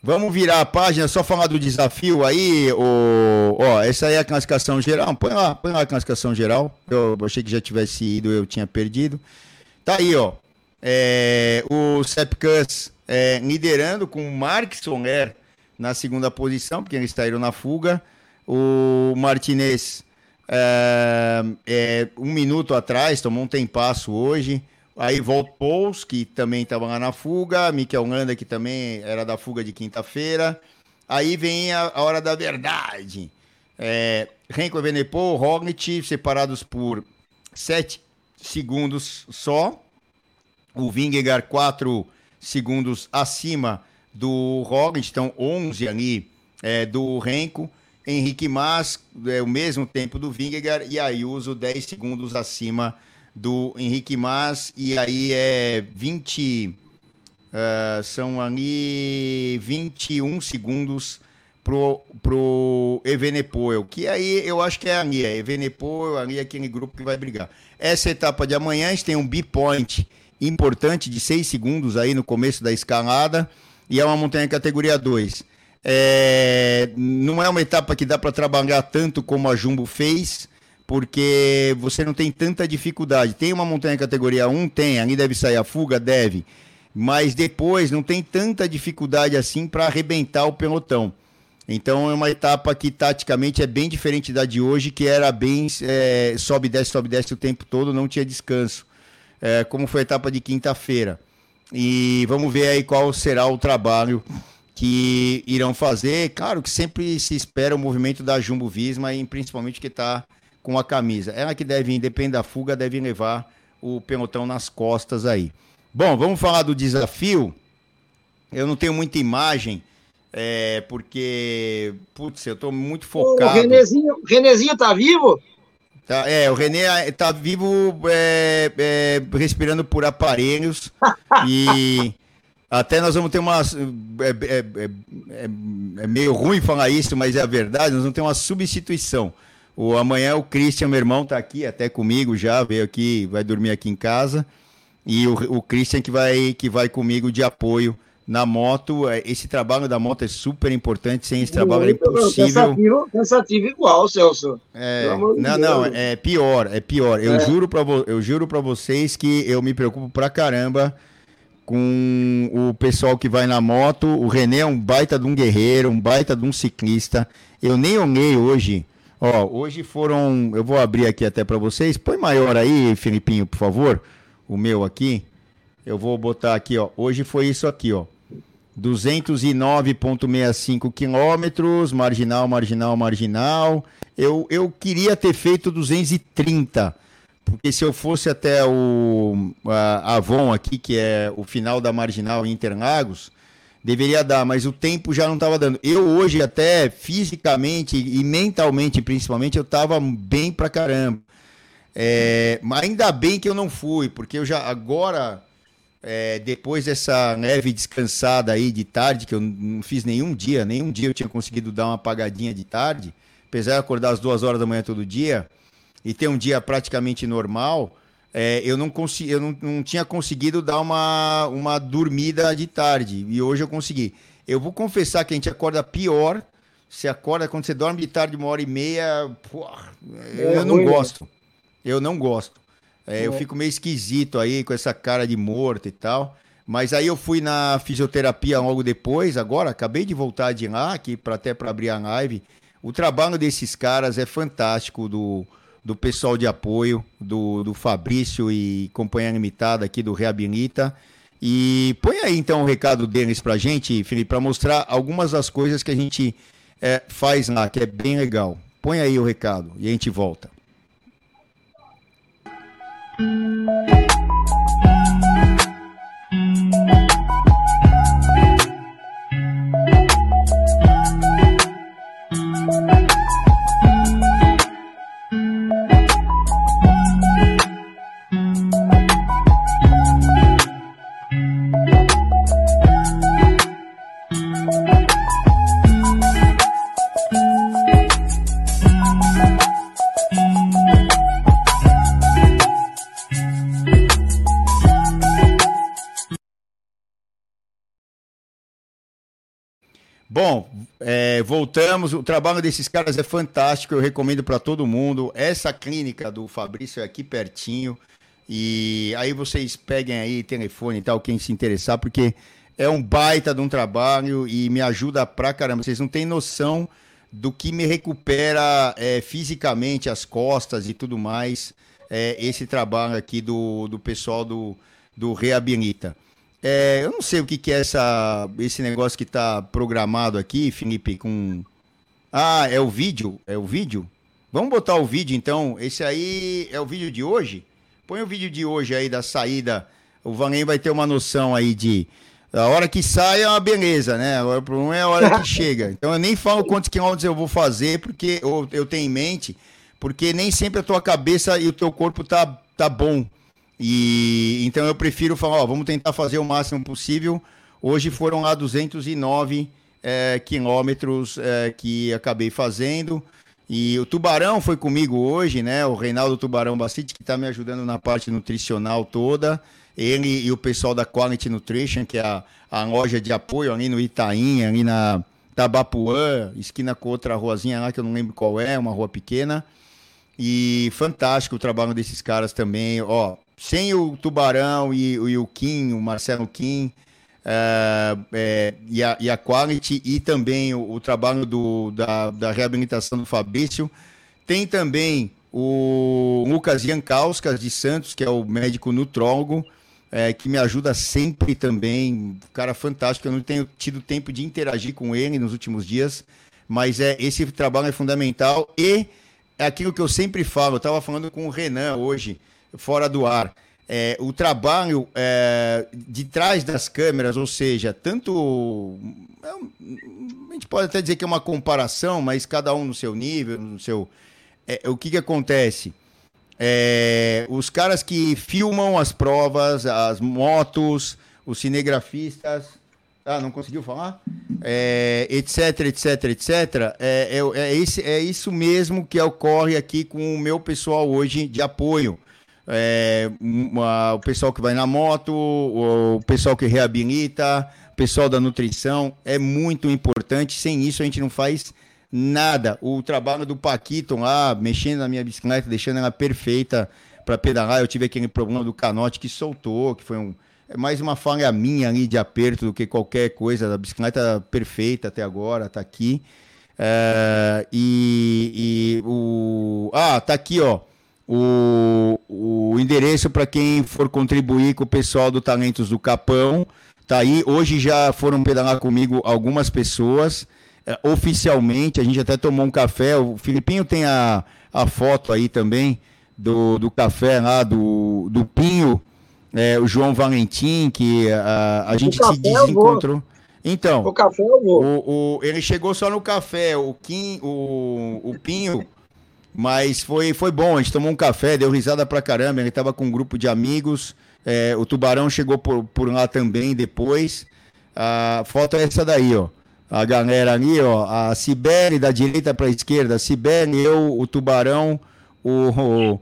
vamos virar a página, só falar do desafio aí. O, ó, essa aí é a classificação geral. Põe lá, põe lá a classificação geral. Eu achei que já tivesse ido, eu tinha perdido. Tá aí, ó. É, o Sepkus é, liderando com o Mark Soler na segunda posição, porque eles saíram na fuga. O Martinez é, é, um minuto atrás, tomou um tempasso hoje. Aí volta Pouls, que também estava lá na fuga, Mikel Landa, que também era da fuga de quinta-feira. Aí vem a, a, hora da verdade. É, Renko Evenepoel, Roglic, separados por 7 segundos só. O Vingegaard, 4 segundos acima do Roglic, então 11 ali é, do Renko. Henrique Mas, é, o mesmo tempo do Vingegaard, e Ayuso, 10 segundos acima do do Henrique Mas, e aí é 20. Uh, eh, são ali 21 segundos pro, pro Evenepoel, que aí eu acho que é ali, é Evenepoel, ali é aquele grupo que vai brigar. Essa etapa de amanhã, a gente tem um B-point importante de 6 segundos aí no começo da escalada, e é uma montanha categoria 2. É, não é uma etapa que dá para trabalhar tanto como a Jumbo fez, porque você não tem tanta dificuldade. Tem uma montanha categoria 1? Tem. Ali deve sair a fuga? Deve. Mas depois não tem tanta dificuldade assim para arrebentar o pelotão. Então é uma etapa que taticamente é bem diferente da de hoje, que era bem é, sobe, desce, sobe, desce o tempo todo, não tinha descanso. É, como foi a etapa de quinta-feira. E vamos ver aí qual será o trabalho que irão fazer. Claro que sempre se espera o movimento da Jumbo Visma, e principalmente que está com a camisa. Ela que deve, independente da fuga, deve levar o pelotão nas costas aí. Bom, vamos falar do desafio. Eu não tenho muita imagem, é, porque, putz, eu estou muito focado. O Renezinho, Renezinho tá vivo? Tá, é, o René tá vivo é, é, respirando por aparelhos e até nós vamos ter uma. É, é, é, é, meio ruim falar isso, mas é a verdade, nós vamos ter uma substituição. O, amanhã o Christian, meu irmão, tá aqui até comigo já, veio aqui, vai dormir aqui em casa. E o, o Christian que vai, que vai comigo de apoio na moto. É, esse trabalho da moto é super importante, sem esse trabalho é impossível. Cansativo, cansativo igual, Celso. É, não, não, é pior, é pior. Eu é. juro para eu juro para vocês que eu me preocupo pra caramba com o pessoal que vai na moto. O René é um baita de um guerreiro, um baita de um ciclista. Eu nem olhei hoje. Ó, hoje foram. Eu vou abrir aqui até para vocês. Põe maior aí, Filipinho, por favor. O meu aqui. Eu vou botar aqui, ó. Hoje foi isso aqui, ó. 209,65 quilômetros, marginal, marginal, marginal. Eu, eu queria ter feito 230, porque se eu fosse até o a Avon aqui, que é o final da marginal em Interlagos, deveria dar, mas o tempo já não estava dando. Eu hoje até fisicamente e mentalmente, principalmente, eu estava bem pra caramba. É, ainda bem que eu não fui, porque eu já agora é, depois dessa neve descansada aí de tarde, que eu não fiz nenhum dia, nenhum dia eu tinha conseguido dar uma apagadinha de tarde, apesar de acordar às duas horas da manhã todo dia e ter um dia praticamente normal, é, eu, não, consegui, eu não, não tinha conseguido dar uma, uma dormida de tarde e hoje eu consegui. Eu vou confessar que a gente acorda pior. Você acorda quando você dorme de tarde uma hora e meia. É eu não gosto. Eu não gosto. É, eu fico meio esquisito aí com essa cara de morto e tal. Mas aí eu fui na fisioterapia logo depois, agora acabei de voltar de lá, aqui para até para abrir a live. O trabalho desses caras é fantástico do, do pessoal de apoio, do, do Fabrício e companhia limitada aqui do Reabilita. E põe aí então o recado deles pra gente, Felipe, para mostrar algumas das coisas que a gente é, faz lá, que é bem legal. Põe aí o recado e a gente volta. Bom, é, voltamos. O trabalho desses caras é fantástico. Eu recomendo para todo mundo. Essa clínica do Fabrício é aqui pertinho. E aí vocês peguem aí telefone e tal, quem se interessar, porque é um baita de um trabalho e me ajuda pra caramba. Vocês não têm noção do que me recupera é, fisicamente as costas e tudo mais. É, esse trabalho aqui do, do pessoal do, do Reabilita. É, eu não sei o que, que é essa, esse negócio que está programado aqui, Felipe, com. Ah, é o vídeo? É o vídeo? Vamos botar o vídeo então. Esse aí é o vídeo de hoje? Põe o vídeo de hoje aí da saída. O Vanem vai ter uma noção aí de. A hora que sai é uma beleza, né? O problema é a hora que chega. Então eu nem falo quantos quilômetros eu vou fazer, porque eu, eu tenho em mente, porque nem sempre a tua cabeça e o teu corpo tá, tá bom. E então eu prefiro falar, ó, vamos tentar fazer o máximo possível. Hoje foram lá 209 é, quilômetros é, que acabei fazendo. E o Tubarão foi comigo hoje, né? O Reinaldo Tubarão Bastite, que está me ajudando na parte nutricional toda. Ele e o pessoal da Quality Nutrition, que é a, a loja de apoio ali no Itaim, ali na Tabapuã, esquina com outra ruazinha lá que eu não lembro qual é, uma rua pequena. E fantástico o trabalho desses caras também. Ó, sem o Tubarão e, e o Kim, o Marcelo Kim, é, é, e, a, e a Quality, e também o, o trabalho do, da, da reabilitação do Fabrício. Tem também o Lucas Jankauskas de Santos, que é o médico nutrólogo, é, que me ajuda sempre também. Cara fantástico. Eu não tenho tido tempo de interagir com ele nos últimos dias, mas é esse trabalho é fundamental e é aquilo que eu sempre falo. Eu estava falando com o Renan hoje fora do ar. É, o trabalho é, de trás das câmeras, ou seja, tanto. É a gente pode até dizer que é uma comparação, mas cada um no seu nível, no seu. É, o que, que acontece? É, os caras que filmam as provas, as motos, os cinegrafistas. Ah, não conseguiu falar? É, etc, etc, etc. É, é, é, esse, é isso mesmo que ocorre aqui com o meu pessoal hoje de apoio é, uma, o pessoal que vai na moto, o, o pessoal que reabilita, o pessoal da nutrição, é muito importante. Sem isso a gente não faz nada. O trabalho do Paquito lá, mexendo na minha bicicleta, deixando ela perfeita para pedalar. Eu tive aquele problema do canote que soltou, que foi um. é mais uma falha minha ali de aperto do que qualquer coisa. A bicicleta perfeita até agora, tá aqui. É, e, e, o. Ah, tá aqui, ó. O, o endereço para quem for contribuir com o pessoal do Talentos do Capão. Tá aí. Hoje já foram pedalar comigo algumas pessoas. É, oficialmente, a gente até tomou um café. O Filipinho tem a, a foto aí também do, do café lá, do, do Pinho, é, o João Valentim, que a, a gente se desencontrou. Então, o café eu vou. O, o, ele chegou só no café, o, Kim, o, o Pinho, mas foi, foi bom. A gente tomou um café, deu risada pra caramba. Ele tava com um grupo de amigos. É, o Tubarão chegou por, por lá também depois. A foto é essa daí, ó. A galera ali, ó. A Sibeli da direita pra esquerda. Sibeli, eu, o Tubarão, o,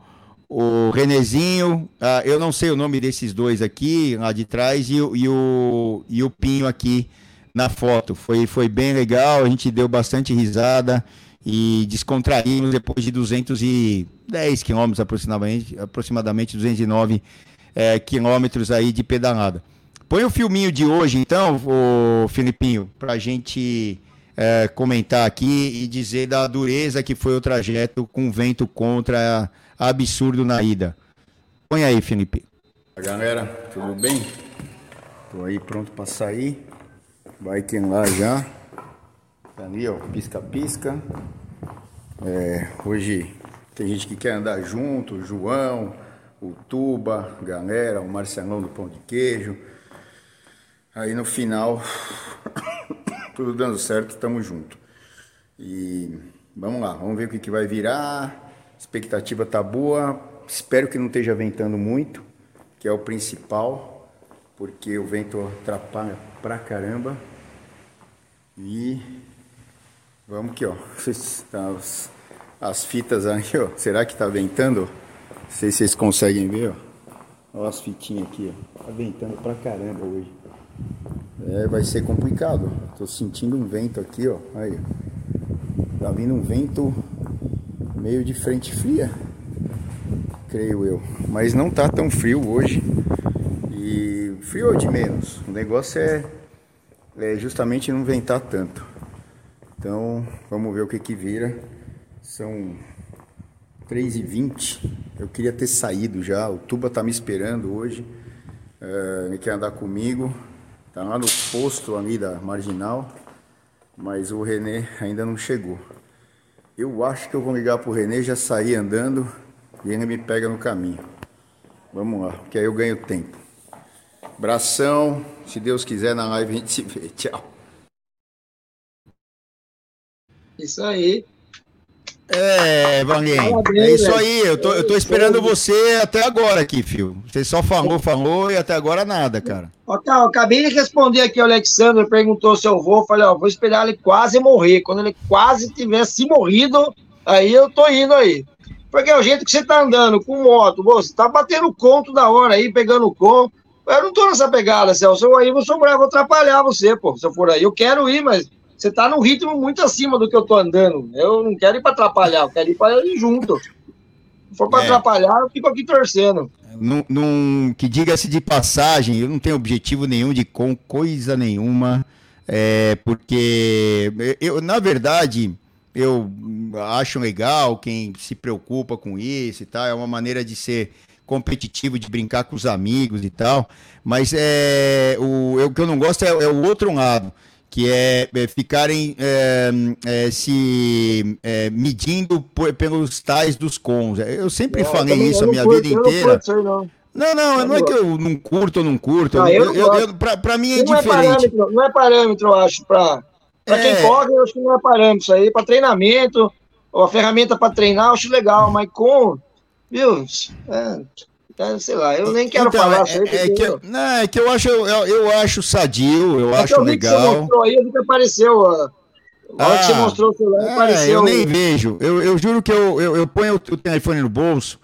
o, o Renezinho. Ah, eu não sei o nome desses dois aqui, lá de trás, e, e, o, e o Pinho aqui na foto. Foi, foi bem legal, a gente deu bastante risada e descontraímos depois de 210 quilômetros aproximadamente, aproximadamente 209 é, quilômetros aí de pedalada. Põe o filminho de hoje, então, o Filipinho, para a gente é, comentar aqui e dizer da dureza que foi o trajeto com vento contra absurdo na ida. Põe aí, Felipe. Galera, tudo bem? Tô aí pronto para sair. Vai quem lá já. Tá ali, ó, pisca-pisca. É, hoje tem gente que quer andar junto, o João, o Tuba, galera, o Marcelão do Pão de Queijo. Aí no final, tudo dando certo, estamos junto. E vamos lá, vamos ver o que, que vai virar. Expectativa tá boa. Espero que não esteja ventando muito, que é o principal, porque o vento atrapalha pra caramba. E vamos aqui, ó. As, as fitas aí, ó. Será que tá ventando? Não sei se vocês conseguem ver, ó. Olha as fitinhas aqui, ó. Tá ventando pra caramba hoje. É, vai ser complicado. Tô sentindo um vento aqui, ó. Aí. Tá vindo um vento meio de frente fria, creio eu. Mas não tá tão frio hoje. E frio de menos. O negócio é é justamente não ventar tanto. Então, vamos ver o que que vira. São 3h20. Eu queria ter saído já. O Tuba tá me esperando hoje. Uh, ele quer andar comigo. Tá lá no posto ali da Marginal. Mas o Renê ainda não chegou. Eu acho que eu vou ligar pro Renê, já sair andando e ele me pega no caminho. Vamos lá, que aí eu ganho tempo. Bração, se Deus quiser, na live a gente se vê. Tchau. Isso aí. É, Vanguinho, é isso aí. Eu tô, eu tô esperando você até agora aqui, filho. Você só falou, falou e até agora nada, cara. Ó, tá, acabei de responder aqui o Alexandre, perguntou se eu vou. Falei, ó, vou esperar ele quase morrer. Quando ele quase tivesse morrido, aí eu tô indo aí. Porque é o jeito que você tá andando com moto, você tá batendo conto da hora aí, pegando conto. Eu não tô nessa pegada, Celso. Eu aí vou sobrar, vou atrapalhar você, pô. Se eu for aí, eu quero ir, mas você tá num ritmo muito acima do que eu tô andando. Eu não quero ir pra atrapalhar, eu quero ir pra ir junto. Se for pra é. atrapalhar, eu fico aqui torcendo. Num, num que diga-se de passagem, eu não tenho objetivo nenhum de com coisa nenhuma, é, porque eu, na verdade, eu acho legal quem se preocupa com isso e tal, é uma maneira de ser competitivo de brincar com os amigos e tal. Mas é, o, o que eu não gosto é, é o outro lado, que é, é ficarem é, é, se é, medindo por, pelos tais dos cons. Eu sempre falei isso a minha curto, vida inteira. Não, não, não, não é que eu não curto ou não curto. Ah, eu, eu, eu, pra, pra mim é não diferente. É não é parâmetro, eu acho, pra, pra quem é. corre, eu acho que não é parâmetro. Isso aí, pra treinamento, ou a ferramenta para treinar, eu acho legal, mas com Viu? É, é, sei lá, eu nem quero então, falar. É, é, que, eu, não, é que eu acho, eu, eu acho sadio, eu é acho eu legal. Que você mostrou aí, que apareceu. A ah, que você mostrou o celular, é, apareceu. Eu nem vejo. Eu, eu juro que eu, eu, eu ponho o, telefone no bolso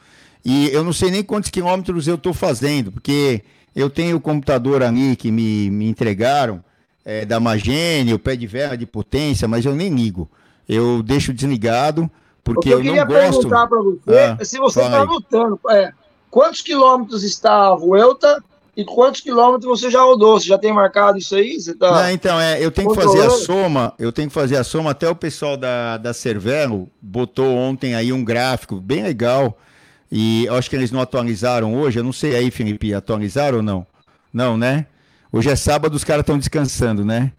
e eu não sei nem quantos quilômetros eu estou fazendo, porque eu tenho o computador ali que me, me entregaram, é, da Magene, o pé de verra de potência, mas eu nem ligo. Eu deixo desligado porque eu, eu queria perguntar para você ah, se você está lutando. É, quantos quilômetros está a Vuelta E quantos quilômetros você já rodou? Você já tem marcado isso aí? Você tá Não, então, é, eu tenho que fazer a soma, eu tenho que fazer a soma, até o pessoal da, da Cervelo botou ontem aí um gráfico bem legal, e acho que eles não atualizaram hoje, eu não sei aí, Felipe, atualizaram ou não? Não, né? Hoje é sábado, os caras estão descansando, né?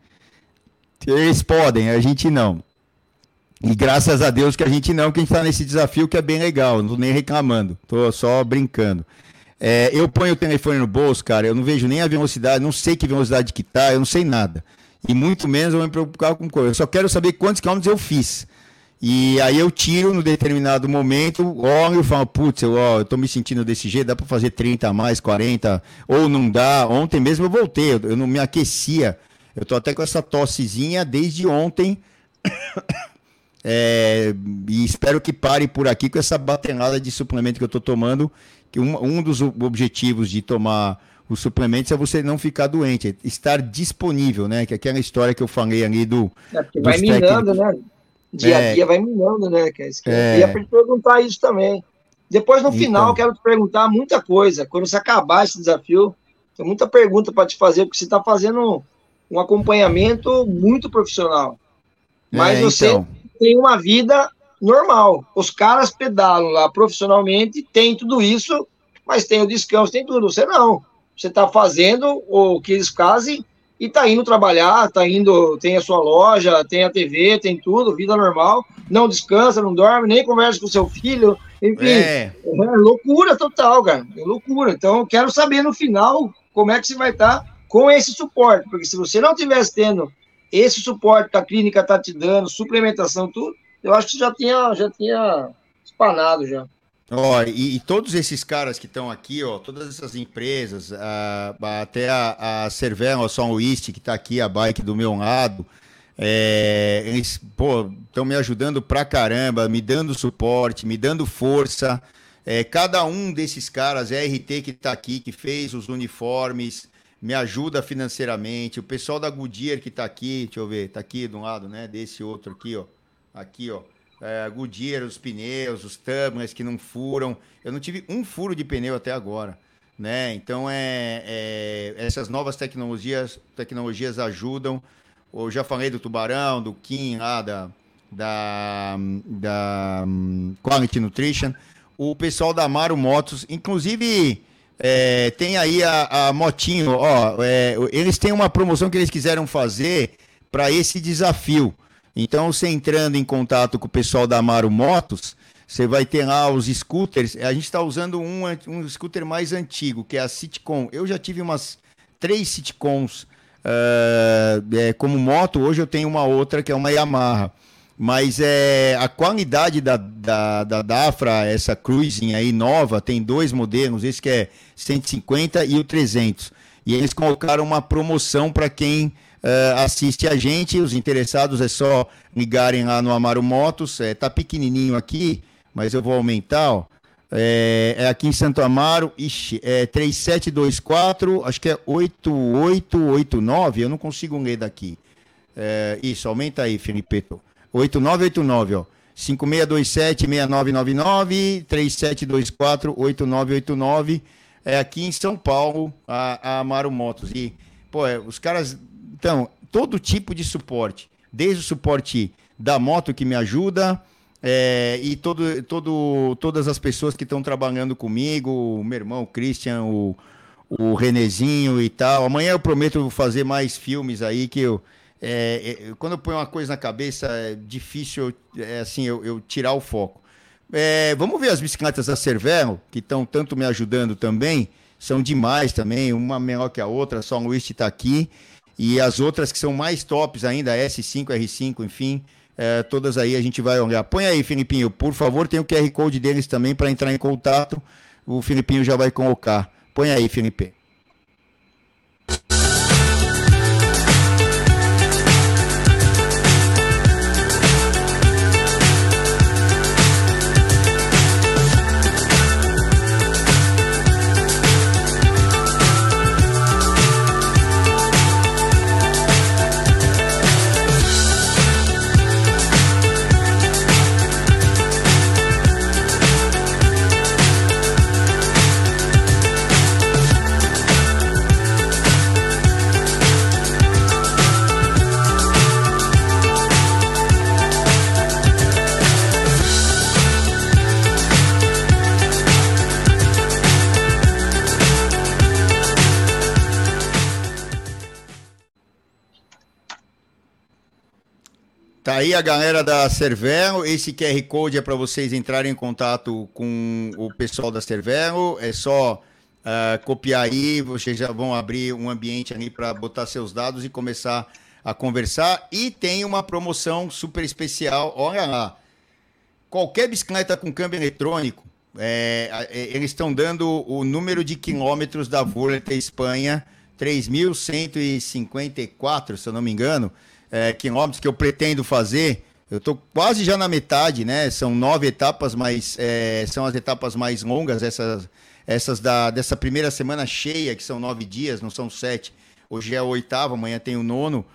Eles podem, a gente não. E graças a Deus que a gente não, que a gente está nesse desafio que é bem legal, não tô nem reclamando, tô só brincando. É, eu ponho o telefone no bolso, cara, eu não vejo nem a velocidade, não sei que velocidade que tá, eu não sei nada. E muito menos eu vou me preocupar com coisa. Eu só quero saber quantos quilômetros eu fiz. E aí eu tiro no determinado momento, olho e falo, putz, eu, ó, eu tô me sentindo desse jeito, dá para fazer 30 a mais, 40, ou não dá. Ontem mesmo eu voltei, eu, eu não me aquecia. Eu tô até com essa tossezinha desde ontem. É, e espero que pare por aqui com essa batenada de suplemento que eu estou tomando. Que um, um dos objetivos de tomar os suplementos é você não ficar doente, é estar disponível, né? Que é aquela história que eu falei ali do. É porque vai minando, né? Dia é, a dia vai minando, né? Que é, é... Eu ia perguntar isso também. Depois, no então... final, eu quero te perguntar muita coisa. Quando você acabar esse desafio, tem muita pergunta para te fazer, porque você está fazendo um acompanhamento muito profissional. Mas é, você então tem uma vida normal. Os caras pedalam lá profissionalmente, tem tudo isso, mas tem o descanso, tem tudo. Você não. Você está fazendo o que eles fazem e está indo trabalhar, tá indo, tem a sua loja, tem a TV, tem tudo, vida normal, não descansa, não dorme, nem conversa com seu filho, enfim, é. é loucura total, cara, é loucura. Então, eu quero saber no final como é que você vai estar tá com esse suporte, porque se você não tivesse tendo esse suporte que a clínica está te dando, suplementação, tudo, eu acho que já tinha, já tinha espanado já. Ó, e, e, todos esses caras que estão aqui, ó, todas essas empresas, a, até a, a Cervel, a Luís, que está aqui, a bike do meu lado, é, eles estão me ajudando pra caramba, me dando suporte, me dando força. É, cada um desses caras, é RT que está aqui, que fez os uniformes, me ajuda financeiramente. O pessoal da Goodyear que está aqui, deixa eu ver, está aqui de um lado, né? Desse outro aqui, ó. Aqui, ó. É, Goodyear, os pneus, os tumblers que não furam. Eu não tive um furo de pneu até agora, né? Então é, é essas novas tecnologias, tecnologias ajudam. Eu já falei do Tubarão, do Kim lá da da, da um, Quality Nutrition. O pessoal da Amaro Motos, inclusive é, tem aí a, a Motinho, ó, é, eles têm uma promoção que eles quiseram fazer para esse desafio. Então, você entrando em contato com o pessoal da Amaro Motos, você vai ter lá os scooters. A gente está usando um, um scooter mais antigo, que é a Citicon. Eu já tive umas três Citicons uh, é, como moto, hoje eu tenho uma outra que é uma Yamaha. Mas é, a qualidade da, da, da Dafra, essa cruising aí nova, tem dois modelos, esse que é 150 e o 300. E eles colocaram uma promoção para quem uh, assiste a gente. Os interessados é só ligarem lá no Amaro Motos. É, tá pequenininho aqui, mas eu vou aumentar. Ó. É, é, aqui em Santo Amaro, ixi, é 3724, acho que é 8889, eu não consigo ler daqui. É, isso, aumenta aí, Felipe. 8989, ó. 5627-6999, 3724-8989. É aqui em São Paulo, a, a Amaro Motos. E, pô, é, os caras. Então, todo tipo de suporte. Desde o suporte da moto que me ajuda. É, e todo, todo, todas as pessoas que estão trabalhando comigo, o meu irmão, o Christian, o, o Renezinho e tal. Amanhã eu prometo fazer mais filmes aí que eu, é, é, quando eu ponho uma coisa na cabeça, é difícil é, assim, eu, eu tirar o foco. É, vamos ver as bicicletas da Cervelo, que estão tanto me ajudando também. São demais também, uma melhor que a outra, só Luiz está aqui. E as outras que são mais tops ainda, S5, R5, enfim, é, todas aí a gente vai olhar. Põe aí, Filipinho, por favor, tem o QR Code deles também para entrar em contato. O Filipinho já vai colocar. Põe aí, Felipe. Tá aí a galera da Cervelo. Esse QR Code é para vocês entrarem em contato com o pessoal da Cervelo. É só uh, copiar aí, vocês já vão abrir um ambiente ali para botar seus dados e começar a conversar. E tem uma promoção super especial. Olha lá. Qualquer bicicleta com câmbio eletrônico, é, é eles estão dando o número de quilômetros da Vuelta Espanha, 3.154, se eu não me engano é, quilômetros que eu pretendo fazer. Eu estou quase já na metade, né? São nove etapas, mas é, são as etapas mais longas, essas, essas da, dessa primeira semana cheia, que são nove dias, não são sete. Hoje é o oitavo, amanhã tem o nono.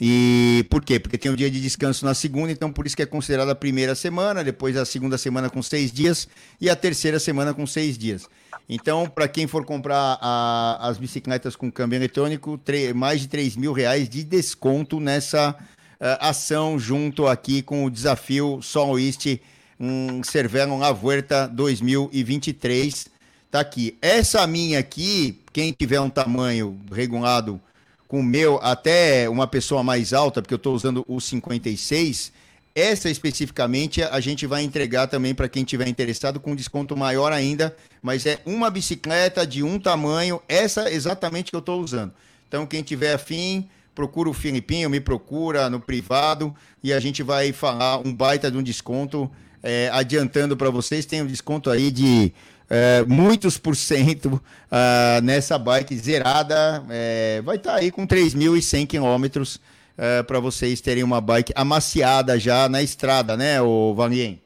E por quê? Porque tem um dia de descanso na segunda, então por isso que é considerada a primeira semana, depois a segunda semana com seis dias e a terceira semana com seis dias. Então, para quem for comprar a, as bicicletas com câmbio eletrônico, mais de 3 mil reais de desconto nessa uh, ação junto aqui com o desafio Soloist um Cervelo La Vuelta 2023. Tá aqui. Essa minha aqui, quem tiver um tamanho regulado com o meu, até uma pessoa mais alta, porque eu estou usando o 56, essa especificamente a gente vai entregar também para quem tiver interessado com desconto maior ainda, mas é uma bicicleta de um tamanho, essa exatamente que eu estou usando. Então quem tiver afim, procura o Filipinho, me procura no privado e a gente vai falar um baita de um desconto, é, adiantando para vocês, tem um desconto aí de é, muitos por cento uh, nessa bike zerada, é, vai estar tá aí com 3.100 quilômetros é, para vocês terem uma bike amaciada já na estrada, né, o Vanien?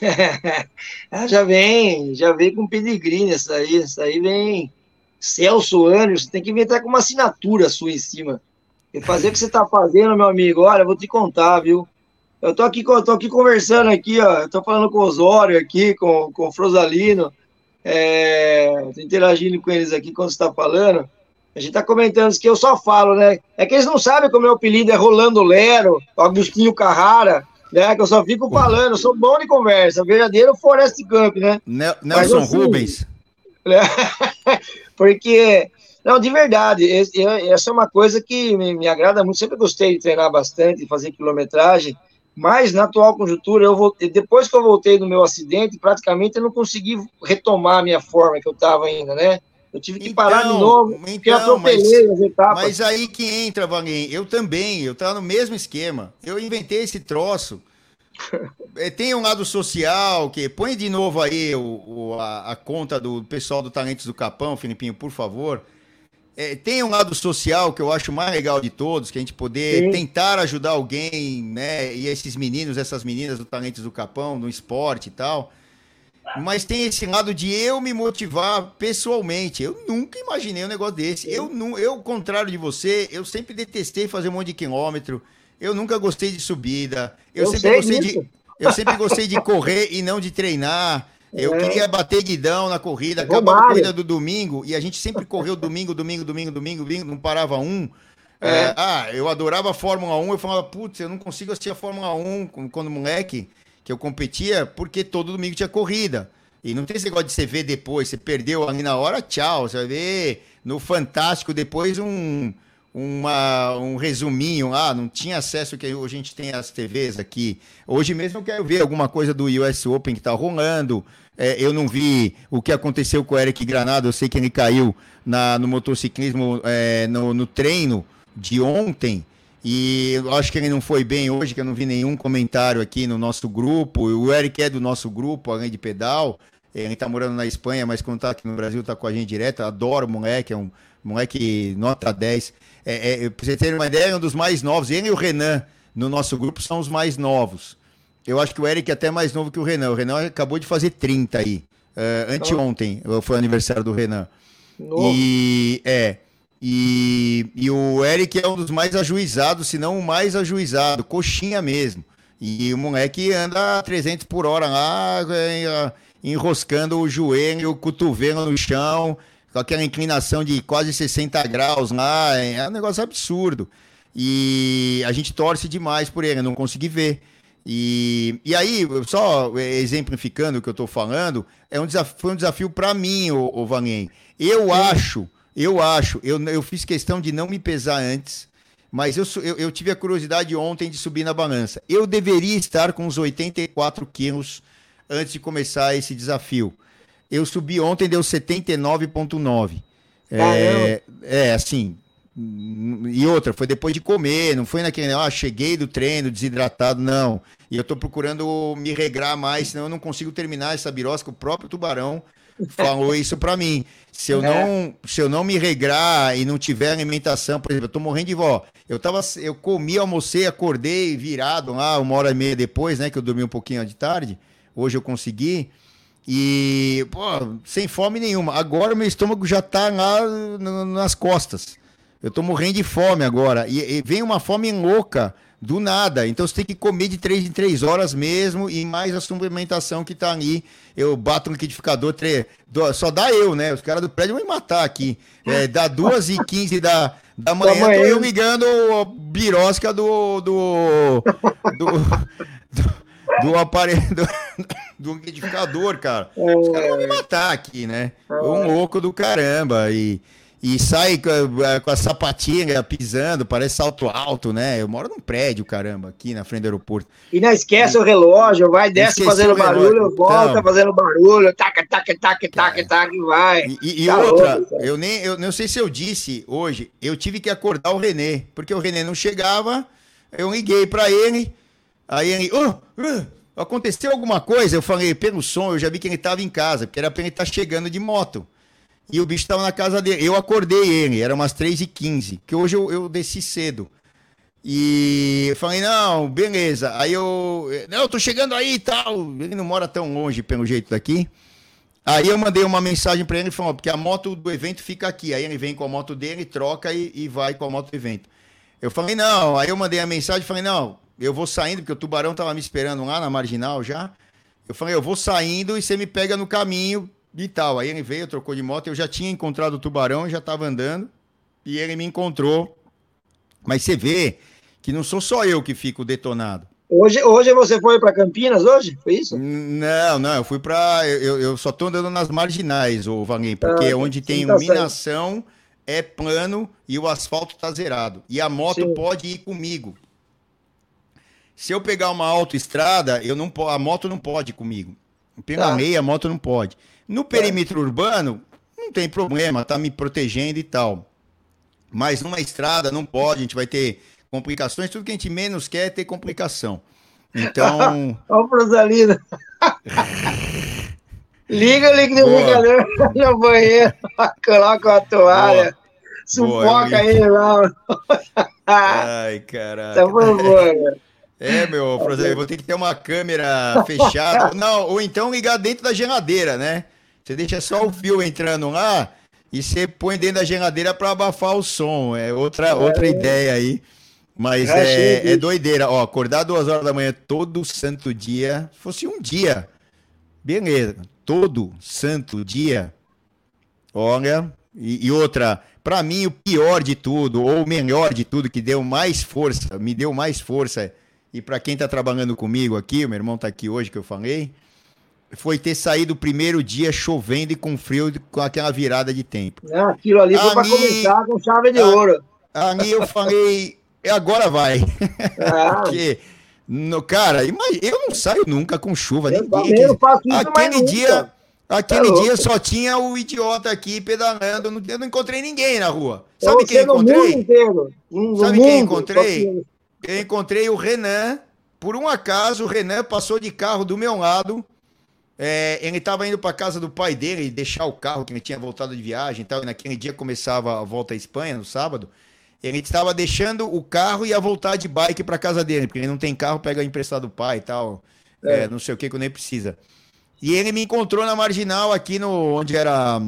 ah, já vem, já vem com pedigree nessa aí, essa aí vem Celso Anos, tem que inventar com uma assinatura sua em cima. E fazer o que você tá fazendo, meu amigo, olha, vou te contar, viu? Eu tô aqui, tô aqui conversando aqui, ó, eu tô falando com o Osório aqui, com, com o Frosalino, é, interagindo com eles aqui quando você tá falando. A gente tá comentando que eu só falo, né? É que eles não sabem como meu apelido é Rolando Lero, Agostinho Carrara, né? Que eu só fico falando, eu sou bom de conversa, verdadeiro Forest Camp, né? Nelson Mas, assim, Rubens. porque, não, de verdade, essa é uma coisa que me, me agrada muito. Sempre gostei de treinar bastante, fazer quilometragem. Mas na atual conjuntura, eu voltei, depois que eu voltei do meu acidente, praticamente eu não consegui retomar a minha forma que eu estava ainda, né? Eu tive que então, parar de novo, então, porque atropelei mas, as etapas. Mas aí que entra, Vaguinho. Eu também, eu tava no mesmo esquema. Eu inventei esse troço. É, tem um lado social que põe de novo aí o, o a, a, conta do pessoal do Talentos do Capão, Filipinho, por favor. É, tem um lado social que eu acho mais legal de todos, que a gente poder Sim. tentar ajudar alguém, né? E esses meninos, essas meninas do Talentos do Capão, no esporte e tal. Mas tem esse lado de eu me motivar pessoalmente. Eu nunca imaginei um negócio desse. Eu, eu, contrário de você, eu sempre detestei fazer um monte de quilômetro. Eu nunca gostei de subida. Eu, eu sempre gostei disso. de. Eu sempre gostei de correr e não de treinar. Eu é. queria bater guidão na corrida, acabava a corrida do domingo, e a gente sempre correu domingo, domingo, domingo, domingo, domingo, não parava um. É. É, ah, eu adorava a Fórmula 1, eu falava, putz, eu não consigo assistir a Fórmula 1 quando moleque que eu competia, porque todo domingo tinha corrida. E não tem esse negócio de você ver depois, você perdeu ali na hora, tchau. Você vai ver no Fantástico depois um, uma, um resuminho lá, não tinha acesso que a gente tem às TVs aqui. Hoje mesmo eu quero ver alguma coisa do US Open que tá rolando. É, eu não vi o que aconteceu com o Eric Granado, eu sei que ele caiu na, no motociclismo é, no, no treino de ontem. E eu acho que ele não foi bem hoje, que eu não vi nenhum comentário aqui no nosso grupo. O Eric é do nosso grupo, além de pedal. Ele tá morando na Espanha, mas quando tá aqui no Brasil, tá com a gente direto. Adoro o moleque, é um moleque nota 10. É, é, pra você ter uma ideia, é um dos mais novos. Ele e o Renan, no nosso grupo, são os mais novos. Eu acho que o Eric é até mais novo que o Renan. O Renan acabou de fazer 30 aí. Uh, anteontem foi o aniversário do Renan. Novo. E é. E, e o Eric é um dos mais ajuizados, se não o mais ajuizado, coxinha mesmo. E o moleque anda a 300 por hora lá, é, enroscando o joelho e o cotovelo no chão, com aquela inclinação de quase 60 graus lá. É um negócio absurdo. E a gente torce demais por ele, não consegui ver. E, e aí, só exemplificando o que eu estou falando, é um desafio, foi um desafio para mim, o, o Eu Sim. acho eu acho, eu, eu fiz questão de não me pesar antes. mas eu, eu, eu, tive a curiosidade ontem de subir na balança. Eu deveria estar com uns 84 quilos antes de começar esse desafio. Eu subi ontem, deu 79,9. É, é, assim. E outra, foi depois de comer, não foi naquele, ah, cheguei do treino desidratado, não. E eu tô procurando me regrar mais, senão eu não consigo terminar essa birosca. O próprio tubarão falou isso para mim. Se eu, é. não, se eu não me regrar e não tiver alimentação, por exemplo, eu tô morrendo de vó. Eu tava, eu comi, almocei, acordei virado lá uma hora e meia depois, né, que eu dormi um pouquinho de tarde. Hoje eu consegui. E, pô, sem fome nenhuma. Agora meu estômago já tá lá nas costas. Eu tô morrendo de fome agora. E, e vem uma fome louca do nada. Então você tem que comer de 3 em 3 horas mesmo e mais a suplementação que tá ali. Eu bato no liquidificador, tre... só dá eu, né? Os caras do prédio vão me matar aqui. É, dá 2 e 15 da, da manhã, tô eu ligando o birosca do. do. do, do, do aparelho. Do, do liquidificador, cara. Os caras vão me matar aqui, né? Um louco do caramba. E e sai com a, com a sapatinha pisando, parece salto alto, né? Eu moro num prédio, caramba, aqui na frente do aeroporto. E não esquece e, o relógio, vai, desce fazendo barulho, volta então, fazendo barulho, tac, tac, tac, tac, tac, vai. E, e tá outra, louco, eu nem eu não sei se eu disse hoje, eu tive que acordar o Renê, porque o Renê não chegava, eu liguei para ele, aí ele, oh, aconteceu alguma coisa? Eu falei, pelo som, eu já vi que ele estava em casa, porque era para ele estar tá chegando de moto. E o bicho estava na casa dele. Eu acordei ele, era umas 3h15, que hoje eu, eu desci cedo. E eu falei, não, beleza. Aí eu. Não, eu tô chegando aí e tal. Ele não mora tão longe, pelo jeito daqui. Aí eu mandei uma mensagem para ele falou, porque a moto do evento fica aqui. Aí ele vem com a moto dele, troca e, e vai com a moto do evento. Eu falei, não. Aí eu mandei a mensagem falei, não, eu vou saindo, porque o tubarão tava me esperando lá na marginal já. Eu falei, eu vou saindo e você me pega no caminho e tal. Aí ele veio, trocou de moto, eu já tinha encontrado o tubarão, já estava andando, e ele me encontrou. Mas você vê que não sou só eu que fico detonado. Hoje, hoje você foi para Campinas hoje? Foi isso? Não, não, eu fui para. Eu, eu só estou andando nas marginais, ô Valim, porque ah, onde tem tá iluminação é plano e o asfalto está zerado. E a moto sim. pode ir comigo. Se eu pegar uma autoestrada, eu não a moto não pode ir comigo. Pela tá. meia, a moto não pode. No perímetro urbano, não tem problema, tá me protegendo e tal. Mas numa estrada não pode, a gente vai ter complicações. Tudo que a gente menos quer é ter complicação. Então. Olha o Prosalino. liga, liga, liga no banheiro, coloca a toalha. Boa. Sufoca aí lá. Ai, caraca. Tá bom, boa, é, meu, Prosalino, vou ter que ter uma câmera fechada. Não, ou então ligar dentro da geladeira, né? Você deixa só o fio entrando lá e você põe dentro da geladeira para abafar o som. É outra, é. outra ideia aí. Mas é, é, doideira. Ó, acordar duas horas da manhã todo santo dia. Se fosse um dia, beleza. Todo santo dia. Olha. E, e outra, para mim, o pior de tudo, ou o melhor de tudo, que deu mais força, me deu mais força. E para quem está trabalhando comigo aqui, o meu irmão está aqui hoje que eu falei foi ter saído o primeiro dia chovendo e com frio, com aquela virada de tempo. É, aquilo ali foi para começar com chave de a, ouro. Ali eu falei, agora vai. Ah. Porque, no, cara, eu não saio nunca com chuva. Eu ninguém, eu faço isso aquele dia, aquele é dia só tinha o idiota aqui pedalando. Eu não encontrei ninguém na rua. Sabe quem encontrei? Sabe quem encontrei? Eu encontrei o Renan. Por um acaso, o Renan passou de carro do meu lado é, ele estava indo para casa do pai dele deixar o carro, que ele tinha voltado de viagem e tal. E naquele dia começava a volta à Espanha, no sábado. Ele estava deixando o carro e ia voltar de bike para casa dele, porque ele não tem carro, pega emprestado do pai e tal. É. É, não sei o que, que nem precisa. E ele me encontrou na marginal aqui no onde era.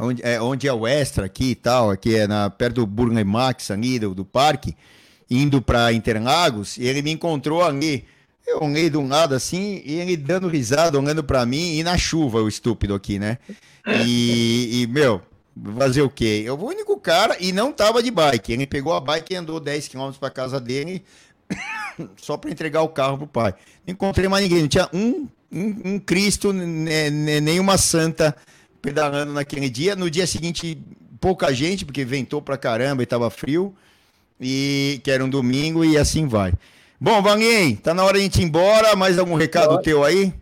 Onde é, onde é o Extra aqui e tal, aqui é na, perto do Burger Max ali, do, do parque, indo para Interlagos, e ele me encontrou ali. Eu olhei de um lado assim, e ele dando risada, olhando para mim, e na chuva, o estúpido aqui, né? E, e, meu, fazer o quê? Eu o único cara, e não tava de bike. Ele pegou a bike e andou 10 km para casa dele, só para entregar o carro pro pai. Não encontrei mais ninguém, não tinha um, um, um Cristo, nenhuma santa pedalando naquele dia. No dia seguinte, pouca gente, porque ventou pra caramba e tava frio. e que era um domingo e assim vai. Bom, Vanguém, tá na hora de a gente ir embora. Mais algum recado teu aí?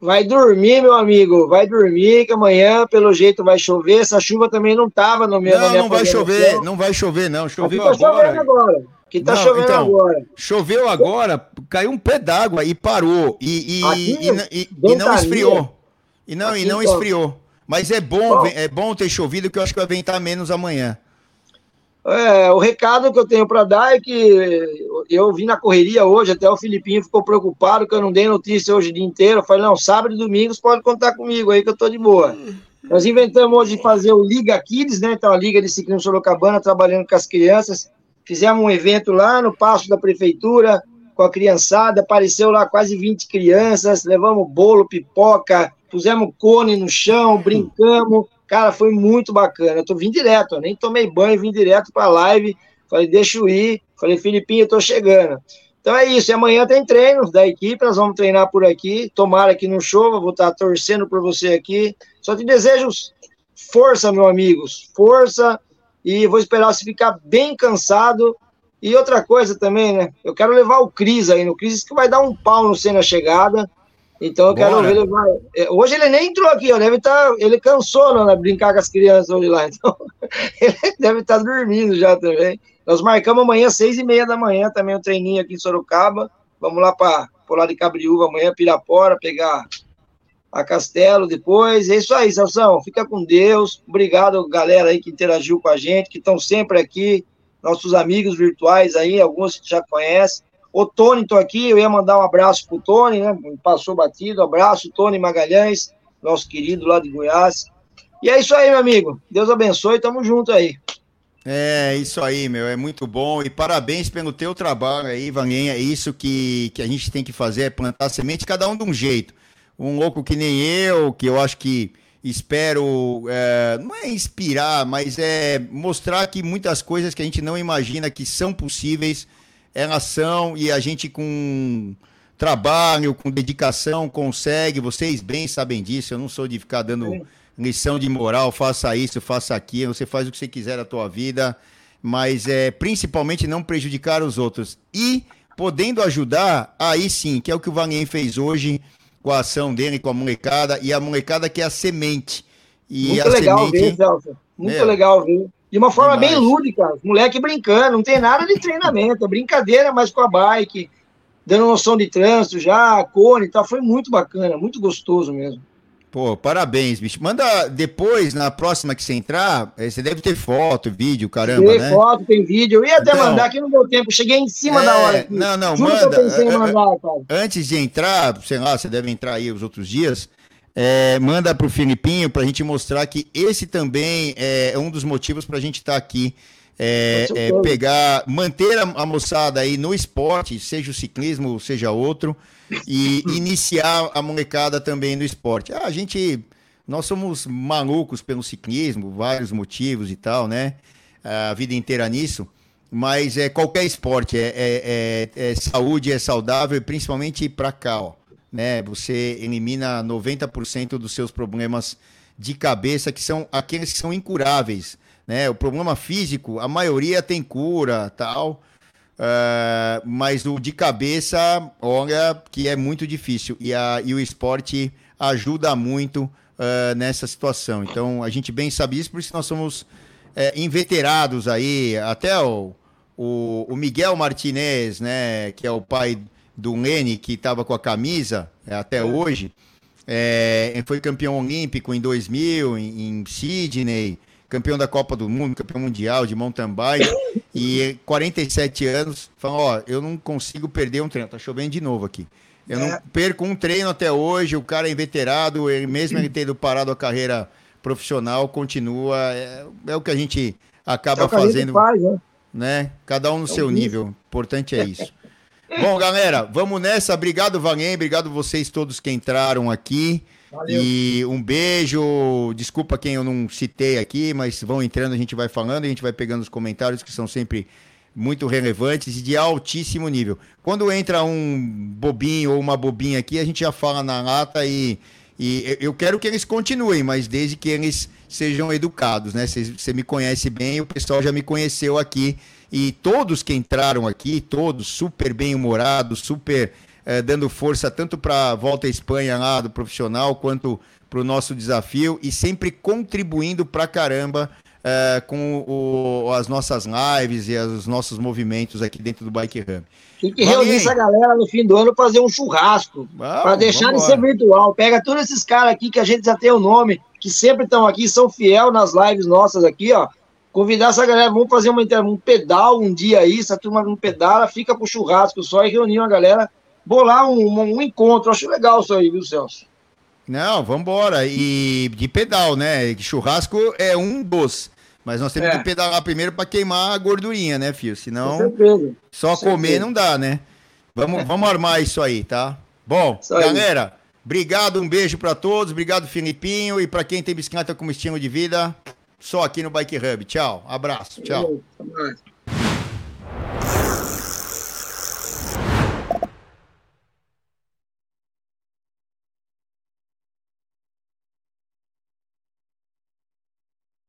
Vai dormir, meu amigo. Vai dormir, que amanhã, pelo jeito, vai chover. Essa chuva também não tava no meu. Não, não vai chover, não vai chover, não. Choveu Aqui tá agora. Chovendo agora. Que tá não, chovendo então, agora. Choveu agora, caiu um pé d'água e parou. E, e, Aqui, e, e, e não esfriou. E não, Aqui, e não esfriou. Mas é bom, é bom ter chovido, que eu acho que vai ventar menos amanhã. É, o recado que eu tenho para dar é que eu vim na correria hoje, até o Filipinho ficou preocupado que eu não dei notícia hoje o dia inteiro. Eu falei, não, sábado e domingos pode contar comigo aí que eu tô de boa. Nós inventamos hoje de fazer o Liga Kids, né? Então, a Liga de Ciclismo Sorocabana, trabalhando com as crianças. Fizemos um evento lá no Passo da Prefeitura, com a criançada, apareceu lá quase 20 crianças, levamos bolo, pipoca, pusemos cone no chão, brincamos. Cara, foi muito bacana. Eu tô vindo direto, eu nem tomei banho, vim direto para a live. Falei, deixa eu ir. Falei, Filipinho, eu tô chegando. Então é isso. E amanhã tem treino da equipe, nós vamos treinar por aqui. Tomara que não chova, vou estar torcendo por você aqui. Só te desejo força, meu amigos. Força. E vou esperar você ficar bem cansado. E outra coisa também, né? Eu quero levar o Cris aí no Cris, que vai dar um pau no C na chegada. Então eu quero ver ele vai. É, hoje ele nem entrou aqui, ó. Deve estar. Tá, ele cansou não, né, brincar com as crianças hoje lá. Então ele deve estar tá dormindo já também. Nós marcamos amanhã, seis e meia da manhã, também um treininho aqui em Sorocaba. Vamos lá para o lado de Cabriúva amanhã, Pirapora, pegar a Castelo depois. É isso aí, Sansão. Fica com Deus. Obrigado, galera aí que interagiu com a gente, que estão sempre aqui. Nossos amigos virtuais aí, alguns que já conhecem. O Tony, estou aqui, eu ia mandar um abraço para o Tony, né? Passou batido, abraço, Tony Magalhães, nosso querido lá de Goiás. E é isso aí, meu amigo. Deus abençoe, tamo junto aí. É, isso aí, meu, é muito bom. E parabéns pelo teu trabalho aí, Vanguinha. É isso que, que a gente tem que fazer, é plantar semente, cada um de um jeito. Um louco que nem eu, que eu acho que espero, é, não é inspirar, mas é mostrar que muitas coisas que a gente não imagina que são possíveis, elas são e a gente com trabalho, com dedicação consegue. Vocês bem sabem disso. Eu não sou de ficar dando lição de moral, faça isso, faça aquilo. Você faz o que você quiser da tua vida, mas é principalmente não prejudicar os outros e podendo ajudar. Aí sim, que é o que o Vanien fez hoje com a ação dele, com a molecada e a molecada que é a semente. E Muito legal semente, ver, Celso. Muito meu, legal ver de uma forma Demais. bem lúdica, moleque brincando, não tem nada de treinamento, é brincadeira mais com a bike, dando noção de trânsito já, cone e tal, foi muito bacana, muito gostoso mesmo. Pô, parabéns, bicho. Manda depois, na próxima que você entrar, eh, você deve ter foto, vídeo, caramba, tem né? foto, tem vídeo. Eu ia até então, mandar, que não deu tempo. Cheguei em cima é, da hora. Aqui. Não, não, Juro manda. Mandar, antes de entrar, sei lá, você deve entrar aí os outros dias, é, manda para o Filipinho para a gente mostrar que esse também é um dos motivos para a gente estar tá aqui. É, é, pegar, manter a, a, moçada aí no esporte, seja o ciclismo, seja outro, e iniciar a molecada também no esporte. Ah, a gente, nós somos malucos pelo ciclismo, vários motivos e tal, né? A vida inteira nisso, mas é qualquer esporte, é, é, é, é saúde, é saudável, principalmente para cá, ó né? Você elimina 90% dos seus problemas de cabeça, que são aqueles que são incuráveis, né? O problema físico, a maioria tem cura, tal, uh, mas o de cabeça, olha, que é muito difícil e, a, e o esporte ajuda muito uh, nessa situação. Então, a gente bem sabe isso, por isso nós somos é, inveterados aí, até o, o, o Miguel Martinez, né, que é o pai do Lene, que estava com a camisa é, até hoje. É, foi campeão olímpico em 2000, em, em Sydney, campeão da Copa do Mundo, campeão mundial de mountain bike, e 47 anos, falou, ó, eu não consigo perder um treino, tá chovendo de novo aqui. Eu é. não perco um treino até hoje, o cara é inveterado, ele, mesmo ele tendo parado a carreira profissional, continua, é, é o que a gente acaba é fazendo, faz, né? né? Cada um no é seu nível, importante é isso. Bom, galera, vamos nessa. Obrigado, Vanhem. Obrigado vocês todos que entraram aqui. Valeu. E um beijo. Desculpa quem eu não citei aqui, mas vão entrando, a gente vai falando, a gente vai pegando os comentários que são sempre muito relevantes e de altíssimo nível. Quando entra um bobinho ou uma bobinha aqui, a gente já fala na lata e, E eu quero que eles continuem, mas desde que eles sejam educados, né? Você me conhece bem, o pessoal já me conheceu aqui. E todos que entraram aqui, todos super bem-humorados, super eh, dando força tanto para a volta à Espanha lá do profissional, quanto para o nosso desafio e sempre contribuindo para caramba é, com o, as nossas lives e os nossos movimentos aqui dentro do Bike Run. Tem que reunir essa galera no fim do ano fazer um churrasco, para deixar de ser virtual. Pega todos esses caras aqui que a gente já tem o nome, que sempre estão aqui, são fiel nas lives nossas aqui, ó. Convidar essa galera, vamos fazer uma, um pedal um dia aí, essa turma não pedala, fica pro churrasco só e reunir uma galera, bolar um, um encontro. Acho legal isso aí, viu, Celso? Não, vamos embora. E de pedal, né? Churrasco é um dos. Mas nós temos é. que pedalar primeiro para queimar a gordurinha, né, filho? Senão só comer não dá, né? Vamos, vamos armar isso aí, tá? Bom, isso galera, aí. obrigado, um beijo para todos, obrigado, Filipinho, e para quem tem bicicleta como estilo de vida, só aqui no Bike Hub. Tchau, abraço, tchau.